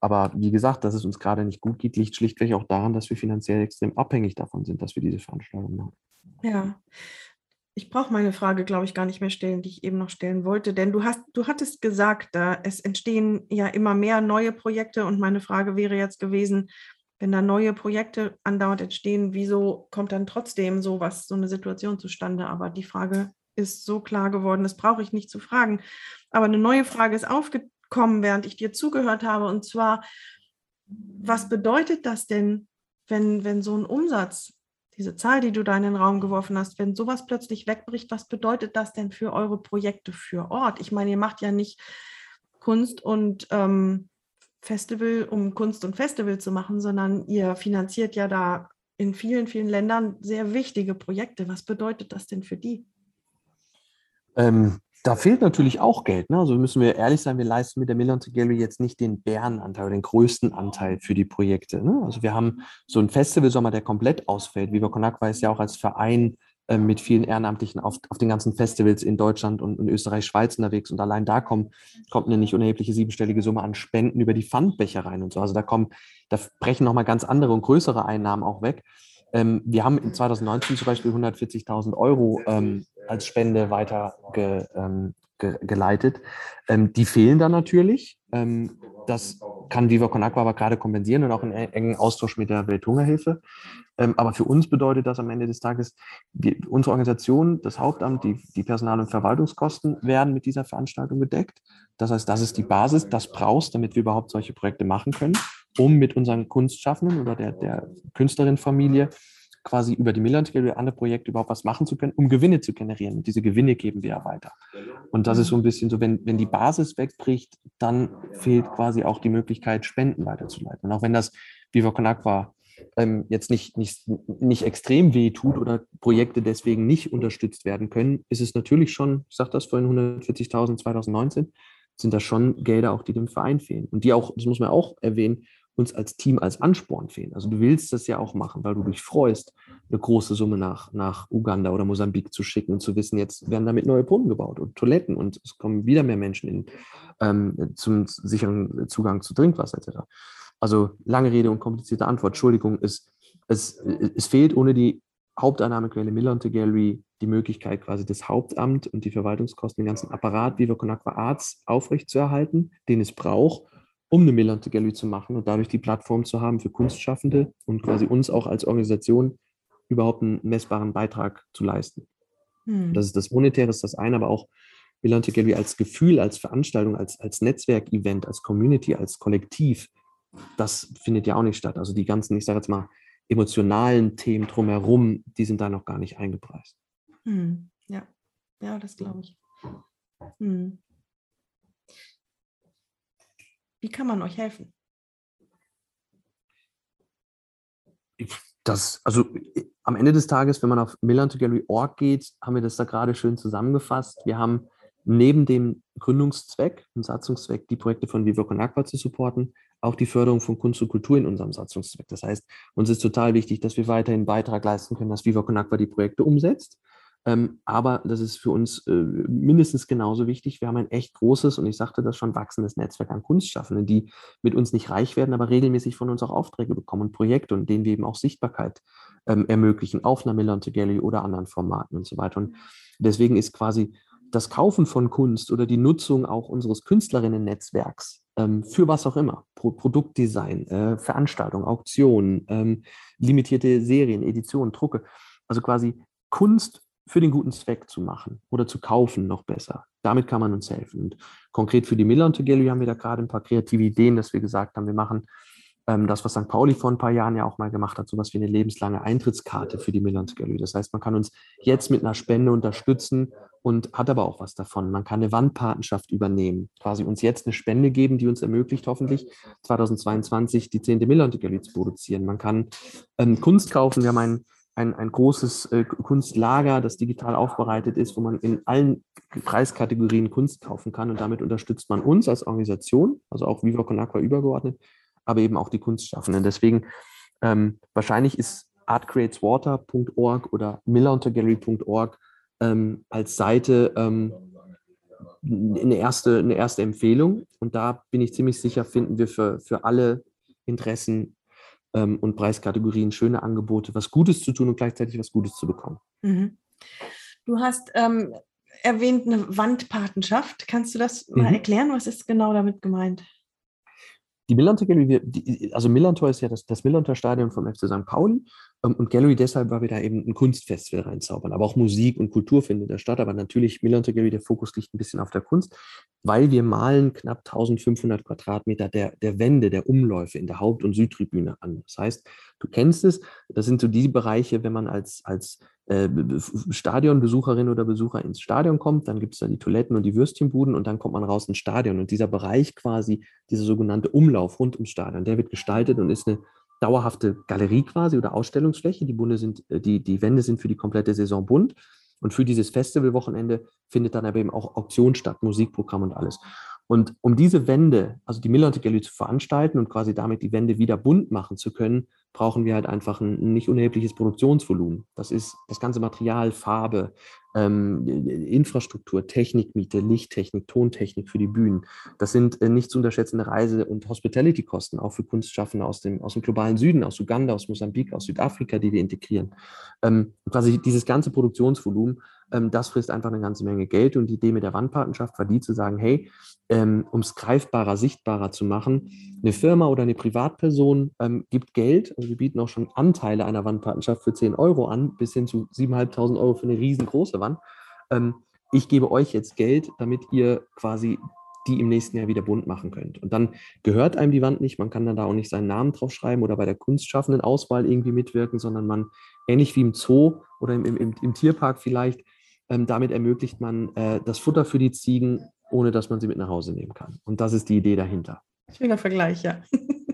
Aber wie gesagt, dass es uns gerade nicht gut geht, liegt schlichtweg auch daran, dass wir finanziell extrem abhängig davon sind, dass wir diese Veranstaltung machen. Ja, ich brauche meine Frage, glaube ich, gar nicht mehr stellen, die ich eben noch stellen wollte, denn du hast, du hattest gesagt, da es entstehen ja immer mehr neue Projekte und meine Frage wäre jetzt gewesen, wenn da neue Projekte andauernd entstehen, wieso kommt dann trotzdem so so eine Situation zustande? Aber die Frage ist so klar geworden, das brauche ich nicht zu fragen. Aber eine neue Frage ist aufgekommen, während ich dir zugehört habe, und zwar, was bedeutet das denn, wenn, wenn so ein Umsatz diese Zahl, die du da in den Raum geworfen hast, wenn sowas plötzlich wegbricht, was bedeutet das denn für eure Projekte für Ort? Ich meine, ihr macht ja nicht Kunst und ähm, Festival, um Kunst und Festival zu machen, sondern ihr finanziert ja da in vielen, vielen Ländern sehr wichtige Projekte. Was bedeutet das denn für die? Ähm, da fehlt natürlich auch Geld. Ne? Also müssen wir ehrlich sein, wir leisten mit der Millionte Gallery jetzt nicht den Bärenanteil oder den größten Anteil für die Projekte. Ne? Also wir haben so einen Festivalsommer, der komplett ausfällt. Viva Con Aqua ist ja auch als Verein äh, mit vielen Ehrenamtlichen auf, auf den ganzen Festivals in Deutschland und in Österreich, Schweiz unterwegs. Und allein da kommt, kommt eine nicht unerhebliche siebenstellige Summe an Spenden über die Pfandbecher rein und so. Also da kommen, da brechen nochmal ganz andere und größere Einnahmen auch weg. Ähm, wir haben in 2019 zum Beispiel 140.000 Euro ähm, als Spende weiter ge, ähm, ge. Ähm, die fehlen dann natürlich. Ähm, das kann Viva Con Agua aber gerade kompensieren und auch in engen Austausch mit der Welthungerhilfe. Ähm, aber für uns bedeutet das am Ende des Tages, die, unsere Organisation, das Hauptamt, die, die Personal- und Verwaltungskosten werden mit dieser Veranstaltung gedeckt. Das heißt, das ist die Basis, das brauchst, damit wir überhaupt solche Projekte machen können, um mit unseren Kunstschaffenden oder der, der Künstlerin-Familie quasi über die Milland oder andere Projekte überhaupt was machen zu können, um Gewinne zu generieren. Und diese Gewinne geben wir ja weiter. Und das ist so ein bisschen so, wenn, wenn die Basis wegbricht, dann fehlt quasi auch die Möglichkeit, Spenden weiterzuleiten. Und auch wenn das Viva Con Aqua ähm, jetzt nicht, nicht, nicht extrem weh tut oder Projekte deswegen nicht unterstützt werden können, ist es natürlich schon, ich sage das vorhin, 140.000 2019, sind das schon Gelder auch, die dem Verein fehlen. Und die auch, das muss man auch erwähnen, uns als Team als Ansporn fehlen. Also du willst das ja auch machen, weil du dich freust, eine große Summe nach, nach Uganda oder Mosambik zu schicken und zu wissen, jetzt werden damit neue Brunnen gebaut und Toiletten und es kommen wieder mehr Menschen in, ähm, zum sicheren Zugang zu Trinkwasser etc. Also lange Rede und komplizierte Antwort. Entschuldigung, es, es, es fehlt ohne die Haupteinnahmequelle Millante Gallery die Möglichkeit, quasi das Hauptamt und die Verwaltungskosten, den ganzen Apparat Viva Con Aqua Arts aufrechtzuerhalten, den es braucht, um eine Millante Gallery zu machen und dadurch die Plattform zu haben für Kunstschaffende und quasi uns auch als Organisation überhaupt einen messbaren Beitrag zu leisten. Hm. Das ist das Monetäre, ist das eine, aber auch Millante Gallery als Gefühl, als Veranstaltung, als, als Netzwerkevent, als Community, als Kollektiv das findet ja auch nicht statt. Also die ganzen, ich sage jetzt mal, emotionalen Themen drumherum, die sind da noch gar nicht eingepreist. Hm, ja, ja, das glaube ich. Hm. Wie kann man euch helfen? Das, also am Ende des Tages, wenn man auf millantogallery.org geht, haben wir das da gerade schön zusammengefasst. Wir haben neben dem Gründungszweck und Satzungszweck, die Projekte von Vivo Con Aqua zu supporten, auch die Förderung von Kunst und Kultur in unserem Satzungszweck. Das heißt, uns ist total wichtig, dass wir weiterhin Beitrag leisten können, dass Viva Con Aqua die Projekte umsetzt. Ähm, aber das ist für uns äh, mindestens genauso wichtig. Wir haben ein echt großes und ich sagte das schon, wachsendes Netzwerk an Kunstschaffenden, die mit uns nicht reich werden, aber regelmäßig von uns auch Aufträge bekommen und Projekte und denen wir eben auch Sichtbarkeit ähm, ermöglichen auf einer Milante Gallery oder anderen Formaten und so weiter. Und deswegen ist quasi das Kaufen von Kunst oder die Nutzung auch unseres Künstlerinnen-Netzwerks ähm, für was auch immer, Pro Produktdesign, äh, Veranstaltungen, Auktionen, ähm, limitierte Serien, Editionen, Drucke, also quasi Kunst für den guten Zweck zu machen oder zu kaufen, noch besser. Damit kann man uns helfen. Und konkret für die Miller und Gallery haben wir da gerade ein paar kreative Ideen, dass wir gesagt haben, wir machen ähm, das, was St. Pauli vor ein paar Jahren ja auch mal gemacht hat, sowas wie eine lebenslange Eintrittskarte für die Millanz Gallery. Das heißt, man kann uns jetzt mit einer Spende unterstützen und hat aber auch was davon. Man kann eine Wandpatenschaft übernehmen, quasi uns jetzt eine Spende geben, die uns ermöglicht, hoffentlich 2022 die 10. Millanz Gallery zu produzieren. Man kann ähm, Kunst kaufen. Wir haben ein ein, ein großes äh, Kunstlager, das digital aufbereitet ist, wo man in allen Preiskategorien Kunst kaufen kann. Und damit unterstützt man uns als Organisation, also auch Viva Con Aqua übergeordnet, aber eben auch die Kunstschaffenden. Deswegen ähm, wahrscheinlich ist artcreateswater.org oder milleruntergallery.org ähm, als Seite ähm, eine, erste, eine erste Empfehlung. Und da bin ich ziemlich sicher, finden wir für, für alle Interessen ähm, und Preiskategorien schöne Angebote, was Gutes zu tun und gleichzeitig was Gutes zu bekommen. Mhm. Du hast ähm, erwähnt eine Wandpatenschaft. Kannst du das mal mhm. erklären? Was ist genau damit gemeint? Die Millantor Gallery, also Millantor ist ja das, das Millantor Stadion vom FC St. Pauli und Gallery deshalb, weil wir da eben ein Kunstfestival reinzaubern. Aber auch Musik und Kultur findet da statt. Aber natürlich Millantor Gallery, der Fokus liegt ein bisschen auf der Kunst, weil wir malen knapp 1500 Quadratmeter der, der Wände, der Umläufe in der Haupt- und Südtribüne an. Das heißt, du kennst es, das sind so die Bereiche, wenn man als, als äh, Stadionbesucherin oder Besucher ins Stadion kommt, dann gibt es da die Toiletten und die Würstchenbuden und dann kommt man raus ins Stadion. Und dieser Bereich quasi, dieser sogenannte Umlauf rund ums Stadion, der wird gestaltet und ist eine dauerhafte Galerie quasi oder Ausstellungsfläche. Die, Bunde sind, äh, die, die Wände sind für die komplette Saison bunt. Und für dieses Festivalwochenende findet dann aber eben auch Auktion statt, Musikprogramm und alles. Und um diese Wände, also die Millantor Gallery zu veranstalten und quasi damit die Wände wieder bunt machen zu können, brauchen wir halt einfach ein nicht unerhebliches Produktionsvolumen. Das ist das ganze Material, Farbe, ähm, Infrastruktur, Technikmiete, Lichttechnik, Tontechnik für die Bühnen. Das sind äh, nicht zu unterschätzende Reise- und Hospitality-Kosten, auch für Kunstschaffende aus dem, aus dem globalen Süden, aus Uganda, aus Mosambik, aus Südafrika, die wir integrieren. Ähm, quasi dieses ganze Produktionsvolumen das frisst einfach eine ganze Menge Geld. Und die Idee mit der Wandpartnerschaft war die zu sagen, hey, ähm, um es greifbarer, sichtbarer zu machen, eine Firma oder eine Privatperson ähm, gibt Geld, also wir bieten auch schon Anteile einer Wandpartnerschaft für 10 Euro an, bis hin zu 7.500 Euro für eine riesengroße Wand. Ähm, ich gebe euch jetzt Geld, damit ihr quasi die im nächsten Jahr wieder bunt machen könnt. Und dann gehört einem die Wand nicht, man kann dann da auch nicht seinen Namen draufschreiben oder bei der kunstschaffenden Auswahl irgendwie mitwirken, sondern man, ähnlich wie im Zoo oder im, im, im Tierpark vielleicht, ähm, damit ermöglicht man äh, das Futter für die Ziegen, ohne dass man sie mit nach Hause nehmen kann. Und das ist die Idee dahinter. Schöner Vergleich, ja.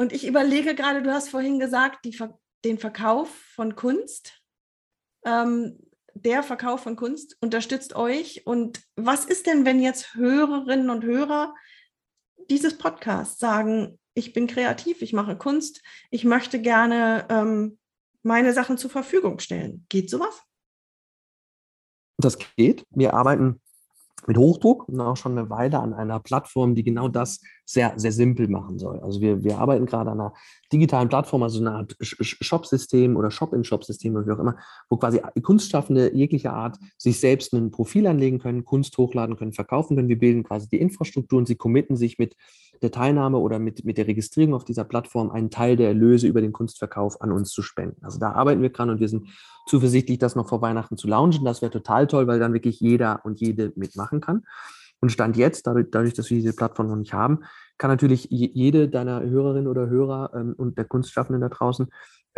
Und ich überlege gerade, du hast vorhin gesagt, die, den Verkauf von Kunst. Ähm, der Verkauf von Kunst unterstützt euch. Und was ist denn, wenn jetzt Hörerinnen und Hörer dieses Podcasts sagen, ich bin kreativ, ich mache Kunst, ich möchte gerne ähm, meine Sachen zur Verfügung stellen? Geht sowas? Das geht. Wir arbeiten mit Hochdruck und auch schon eine Weile an einer Plattform, die genau das sehr, sehr simpel machen soll. Also wir, wir arbeiten gerade an einer digitalen Plattform, also eine Art Shop-System oder Shop-in-Shop-System oder wie auch immer, wo quasi Kunstschaffende jeglicher Art sich selbst ein Profil anlegen können, Kunst hochladen können, verkaufen können. Wir bilden quasi die Infrastruktur und sie committen sich mit der Teilnahme oder mit, mit der Registrierung auf dieser Plattform einen Teil der Erlöse über den Kunstverkauf an uns zu spenden. Also da arbeiten wir dran und wir sind zuversichtlich, das noch vor Weihnachten zu launchen. Das wäre total toll, weil dann wirklich jeder und jede mitmachen kann. Und Stand jetzt, dadurch, dadurch, dass wir diese Plattform noch nicht haben, kann natürlich jede deiner Hörerinnen oder Hörer ähm, und der Kunstschaffenden da draußen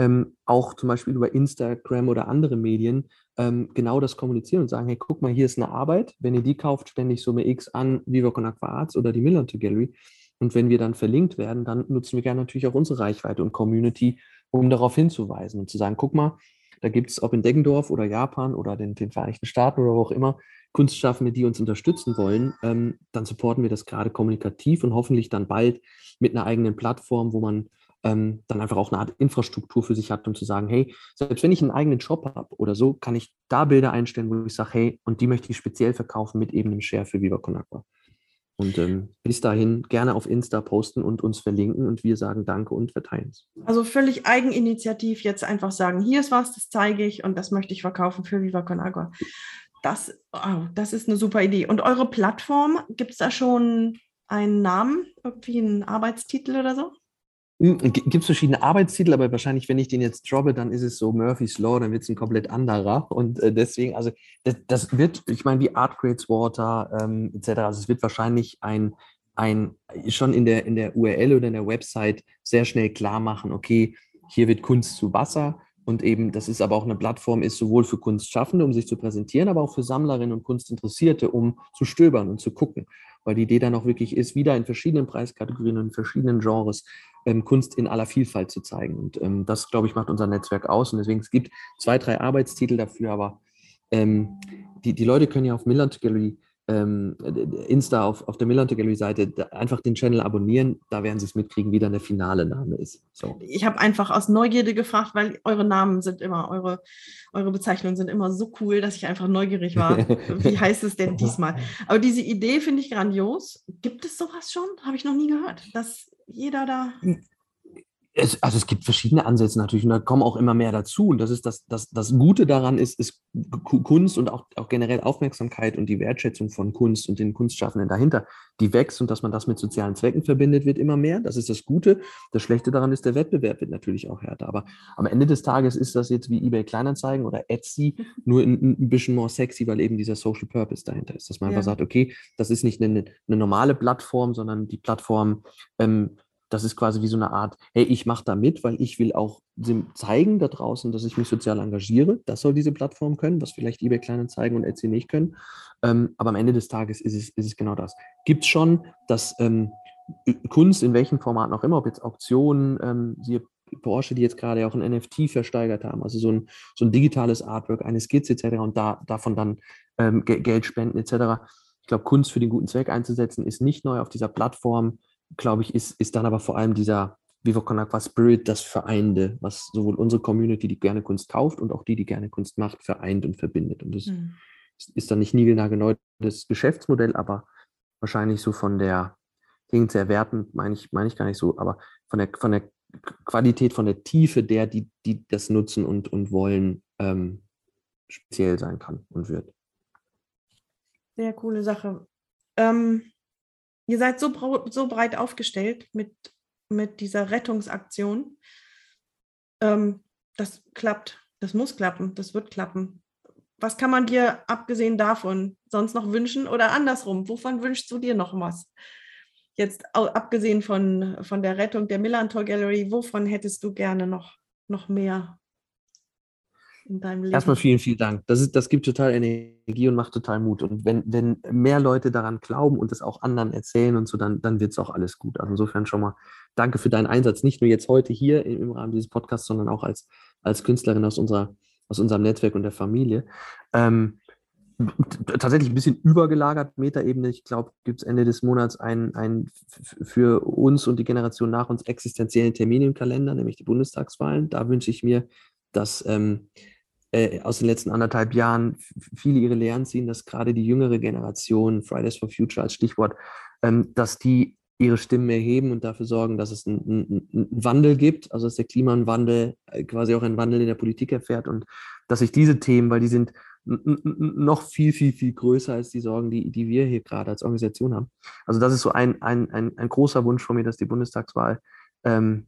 ähm, auch zum Beispiel über Instagram oder andere Medien ähm, genau das kommunizieren und sagen, hey, guck mal, hier ist eine Arbeit. Wenn ihr die kauft, ständig Summe X an Viva Con Aqua Arts oder die Millantor Gallery. Und wenn wir dann verlinkt werden, dann nutzen wir gerne natürlich auch unsere Reichweite und Community, um darauf hinzuweisen und zu sagen, guck mal, da gibt es, ob in Deggendorf oder Japan oder den, den Vereinigten Staaten oder wo auch immer, Kunstschaffende, die uns unterstützen wollen, ähm, dann supporten wir das gerade kommunikativ und hoffentlich dann bald mit einer eigenen Plattform, wo man ähm, dann einfach auch eine Art Infrastruktur für sich hat, um zu sagen, hey, selbst wenn ich einen eigenen Shop habe oder so, kann ich da Bilder einstellen, wo ich sage, hey, und die möchte ich speziell verkaufen mit eben einem Share für Viva Con Agua. Und ähm, bis dahin gerne auf Insta posten und uns verlinken und wir sagen Danke und verteilen es. Also völlig eigeninitiativ jetzt einfach sagen, hier ist was, das zeige ich und das möchte ich verkaufen für Viva Con Agua. Das, oh, das ist eine super Idee. Und eure Plattform, gibt es da schon einen Namen, irgendwie einen Arbeitstitel oder so? Hm, gibt es verschiedene Arbeitstitel, aber wahrscheinlich, wenn ich den jetzt droppe, dann ist es so Murphy's Law, dann wird es ein komplett anderer. Und äh, deswegen, also das, das, wird, ich meine, wie Art Creates Water ähm, etc., also es wird wahrscheinlich ein, ein, schon in der, in der URL oder in der Website sehr schnell klar machen, okay, hier wird Kunst zu Wasser und eben, das ist aber auch eine Plattform, ist sowohl für Kunstschaffende, um sich zu präsentieren, aber auch für Sammlerinnen und Kunstinteressierte, um zu stöbern und zu gucken. Weil die Idee dann auch wirklich ist, wieder in verschiedenen Preiskategorien und in verschiedenen Genres ähm, Kunst in aller Vielfalt zu zeigen. Und ähm, das, glaube ich, macht unser Netzwerk aus. Und deswegen, es gibt zwei, drei Arbeitstitel dafür, aber ähm, die, die Leute können ja auf Millant Gallery ähm, Insta auf, auf der Millantor Gallery Seite einfach den Channel abonnieren, da werden sie es mitkriegen, wie dann der finale Name ist. So. Ich habe einfach aus Neugierde gefragt, weil eure Namen sind immer, eure, eure Bezeichnungen sind immer so cool, dass ich einfach neugierig war. wie heißt es denn diesmal? Aber diese Idee finde ich grandios. Gibt es sowas schon? Habe ich noch nie gehört, dass jeder da. Es, also es gibt verschiedene Ansätze natürlich und da kommen auch immer mehr dazu. Und das ist das, das, das Gute daran ist, ist Kunst und auch, auch generell Aufmerksamkeit und die Wertschätzung von Kunst und den Kunstschaffenden dahinter, die wächst und dass man das mit sozialen Zwecken verbindet, wird immer mehr. Das ist das Gute. Das Schlechte daran ist, der Wettbewerb wird natürlich auch härter. Aber am Ende des Tages ist das jetzt wie eBay Kleinanzeigen oder Etsy nur ein, ein bisschen more sexy, weil eben dieser Social Purpose dahinter ist. Dass man ja. einfach sagt, okay, das ist nicht eine, eine normale Plattform, sondern die Plattform ähm, das ist quasi wie so eine Art, hey, ich mache da mit, weil ich will auch zeigen da draußen, dass ich mich sozial engagiere. Das soll diese Plattform können, was vielleicht eBay Kleinanzeigen und Etsy nicht können. Ähm, aber am Ende des Tages ist es, ist es genau das. Gibt es schon, dass ähm, Kunst in welchem Format noch immer, ob jetzt Auktionen, ähm, siehe Porsche, die jetzt gerade auch ein NFT versteigert haben, also so ein, so ein digitales Artwork, eine Skizze etc. und da, davon dann ähm, Geld spenden etc glaube, Kunst für den guten Zweck einzusetzen, ist nicht neu auf dieser Plattform, glaube ich, ist, ist dann aber vor allem dieser Viva Con Aqua Spirit, das Vereinde, was sowohl unsere Community, die gerne Kunst kauft und auch die, die gerne Kunst macht, vereint und verbindet. Und das mhm. ist, ist dann nicht niegelnagelneu das Geschäftsmodell, aber wahrscheinlich so von der, klingt sehr wertend, meine ich, meine ich gar nicht so, aber von der, von der Qualität, von der Tiefe der, die, die das nutzen und, und wollen, ähm, speziell sein kann und wird. Sehr coole Sache. Ähm, ihr seid so, so breit aufgestellt mit, mit dieser Rettungsaktion. Ähm, das klappt, das muss klappen, das wird klappen. Was kann man dir abgesehen davon sonst noch wünschen oder andersrum? Wovon wünschst du dir noch was? Jetzt abgesehen von, von der Rettung der Millantor Gallery, wovon hättest du gerne noch, noch mehr in deinem Leben? Erstmal vielen, vielen Dank. Das, ist, das gibt total Energie und macht total Mut. Und wenn, wenn mehr Leute daran glauben und es auch anderen erzählen und so, dann, dann wird es auch alles gut. Also insofern schon mal danke für deinen Einsatz, nicht nur jetzt heute hier im, Rahmen dieses Podcasts, sondern auch als, als Künstlerin aus, unserer, aus unserem Netzwerk und der Familie. Ähm, tatsächlich ein bisschen übergelagert, Metaebene. Ich glaube, gibt es Ende des Monats einen, einen für uns und die Generation nach uns existenziellen Termin im Kalender, nämlich die Bundestagswahlen. Da wünsche ich mir, dass ähm, äh, aus den letzten anderthalb Jahren viele ihre Lehren ziehen, dass gerade die jüngere Generation, Fridays for Future als Stichwort, ähm, dass die ihre Stimmen erheben und dafür sorgen, dass es einen, einen Wandel gibt, also dass der Klimawandel äh, quasi auch einen Wandel in der Politik erfährt und dass sich diese Themen, weil die sind noch viel, viel, viel größer als die Sorgen, die, die wir hier gerade als Organisation haben. Also das ist so ein, ein, ein, ein großer Wunsch von mir, dass die Bundestagswahl ähm,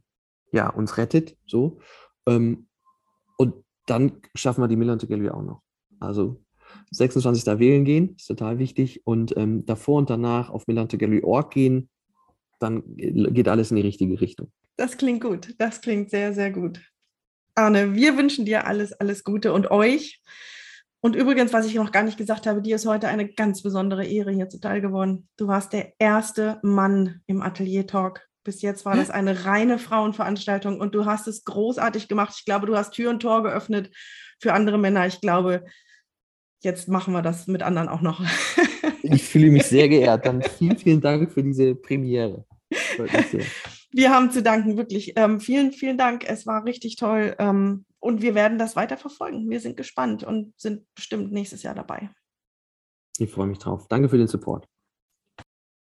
ja, uns rettet. So. Ähm, und dann schaffen wir die Millantor Gallery auch noch. Also 26. wählen gehen, ist total wichtig. Und ähm, davor und danach auf millantorgallery.org gehen, dann geht alles in die richtige Richtung. Das klingt gut. Das klingt sehr, sehr gut. Arne, wir wünschen dir alles, alles Gute und euch. Und übrigens, was ich noch gar nicht gesagt habe, dir ist heute eine ganz besondere Ehre hier zuteil geworden. Du warst der erste Mann im Atelier Talk. Bis jetzt war das eine reine Frauenveranstaltung und du hast es großartig gemacht. Ich glaube, du hast Tür und Tor geöffnet für andere Männer. Ich glaube, jetzt machen wir das mit anderen auch noch. ich fühle mich sehr geehrt. Dann vielen, vielen Dank für diese Premiere. Wir haben zu danken, wirklich. Ähm, vielen, vielen Dank. Es war richtig toll. Ähm, und wir werden das weiter verfolgen. Wir sind gespannt und sind bestimmt nächstes Jahr dabei. Ich freue mich drauf. Danke für den Support.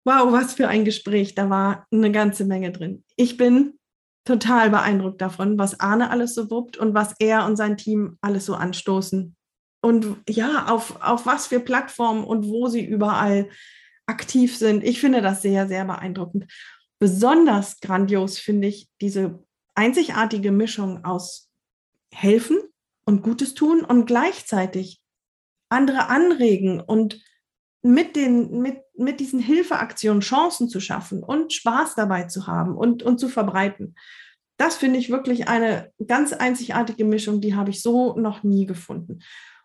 Wow, was für ein Gespräch. Da war eine ganze Menge drin. Ich bin total beeindruckt davon, was Arne alles so wuppt und was er und sein Team alles so anstoßen. Und ja, auf, auf was für Plattformen und wo sie überall aktiv sind. Ich finde das sehr, sehr beeindruckend. Besonders grandios finde ich diese einzigartige Mischung aus helfen und Gutes tun und gleichzeitig andere anregen und mit, den, mit, mit diesen Hilfeaktionen Chancen zu schaffen und Spaß dabei zu haben und, und zu verbreiten. Das finde ich wirklich eine ganz einzigartige Mischung, die habe ich so noch nie gefunden.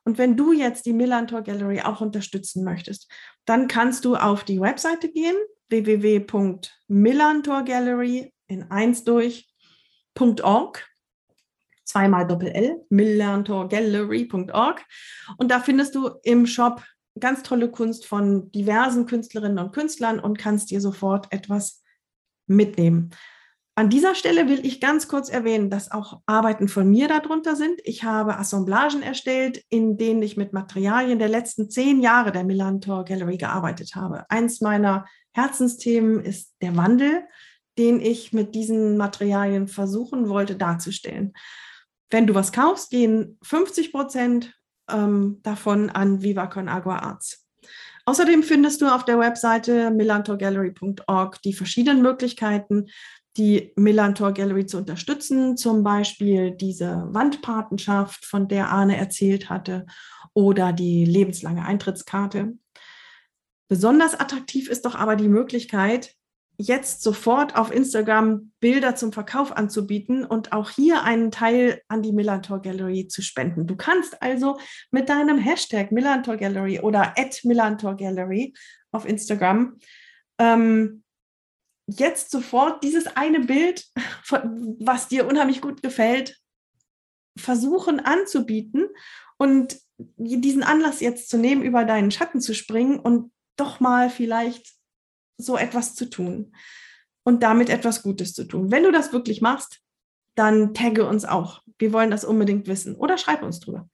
Und wenn du jetzt die Millantor Gallery auch unterstützen möchtest, dann kannst du auf die Webseite gehen, www.millantorgallery in eins durch.org zweimal Doppel-L, millantorgallery.org. Und da findest du im Shop ganz tolle Kunst von diversen Künstlerinnen und Künstlern und kannst dir sofort etwas mitnehmen. An dieser Stelle will ich ganz kurz erwähnen, dass auch Arbeiten von mir darunter sind. Ich habe Assemblagen erstellt, in denen ich mit Materialien der letzten zehn Jahre der Millantor Gallery gearbeitet habe. Eins meiner Herzensthemen ist der Wandel, den ich mit diesen Materialien versuchen wollte darzustellen. Wenn du was kaufst, gehen 50 Prozent ähm, davon an Viva Con Agua Arts. Außerdem findest du auf der Webseite millantorgallery.org die verschiedenen Möglichkeiten, die Millantor Gallery zu unterstützen, zum Beispiel diese Wandpatenschaft, von der Arne erzählt hatte, oder die lebenslange Eintrittskarte. Besonders attraktiv ist doch aber die Möglichkeit, jetzt sofort auf Instagram Bilder zum Verkauf anzubieten und auch hier einen Teil an die Millantor Gallery zu spenden. Du kannst also mit deinem Hashtag Millantor Gallery oder at Millantor Gallery auf Instagram ähm, jetzt sofort dieses eine Bild, was dir unheimlich gut gefällt, versuchen anzubieten und diesen Anlass jetzt zu nehmen, über deinen Schatten zu springen und doch mal vielleicht so etwas zu tun und damit etwas Gutes zu tun. Wenn du das wirklich machst, dann tagge uns auch. Wir wollen das unbedingt wissen oder schreib uns drüber.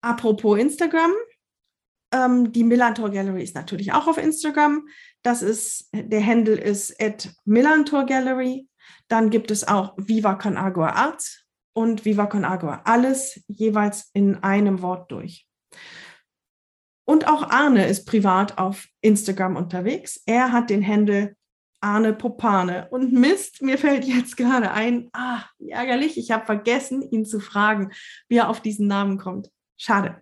Apropos Instagram, ähm, die Millantor Gallery ist natürlich auch auf Instagram. Das ist, der Handle ist at Millantor Gallery. Dann gibt es auch Viva Con Agua Arts und Viva Con Agua. Alles jeweils in einem Wort durch. Und auch Arne ist privat auf Instagram unterwegs. Er hat den Handle Arne Popane. Und Mist, mir fällt jetzt gerade ein, ah, ärgerlich, ich habe vergessen, ihn zu fragen, wie er auf diesen Namen kommt. Schade.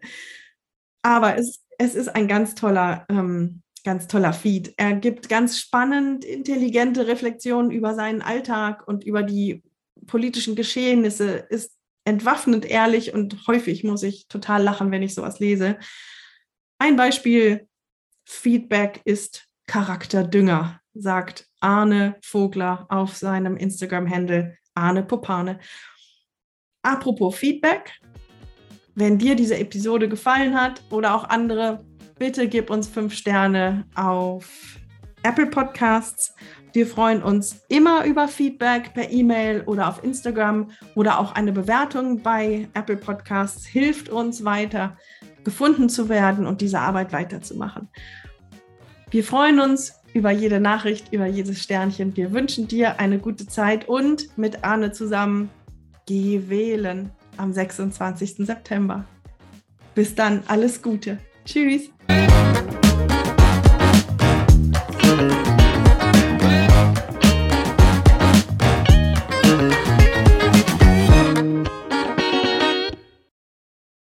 Aber es, es ist ein ganz toller, ähm, ganz toller Feed. Er gibt ganz spannend intelligente Reflexionen über seinen Alltag und über die politischen Geschehnisse, ist entwaffnend ehrlich und häufig muss ich total lachen, wenn ich sowas lese. Ein Beispiel, Feedback ist Charakterdünger, sagt Arne Vogler auf seinem Instagram-Handle Arne Popane. Apropos Feedback, wenn dir diese Episode gefallen hat oder auch andere, bitte gib uns fünf Sterne auf Apple Podcasts. Wir freuen uns immer über Feedback per E-Mail oder auf Instagram oder auch eine Bewertung bei Apple Podcasts hilft uns weiter gefunden zu werden und diese Arbeit weiterzumachen. Wir freuen uns über jede Nachricht, über jedes Sternchen. Wir wünschen dir eine gute Zeit und mit Arne zusammen geh wählen am 26. September. Bis dann, alles Gute. Tschüss.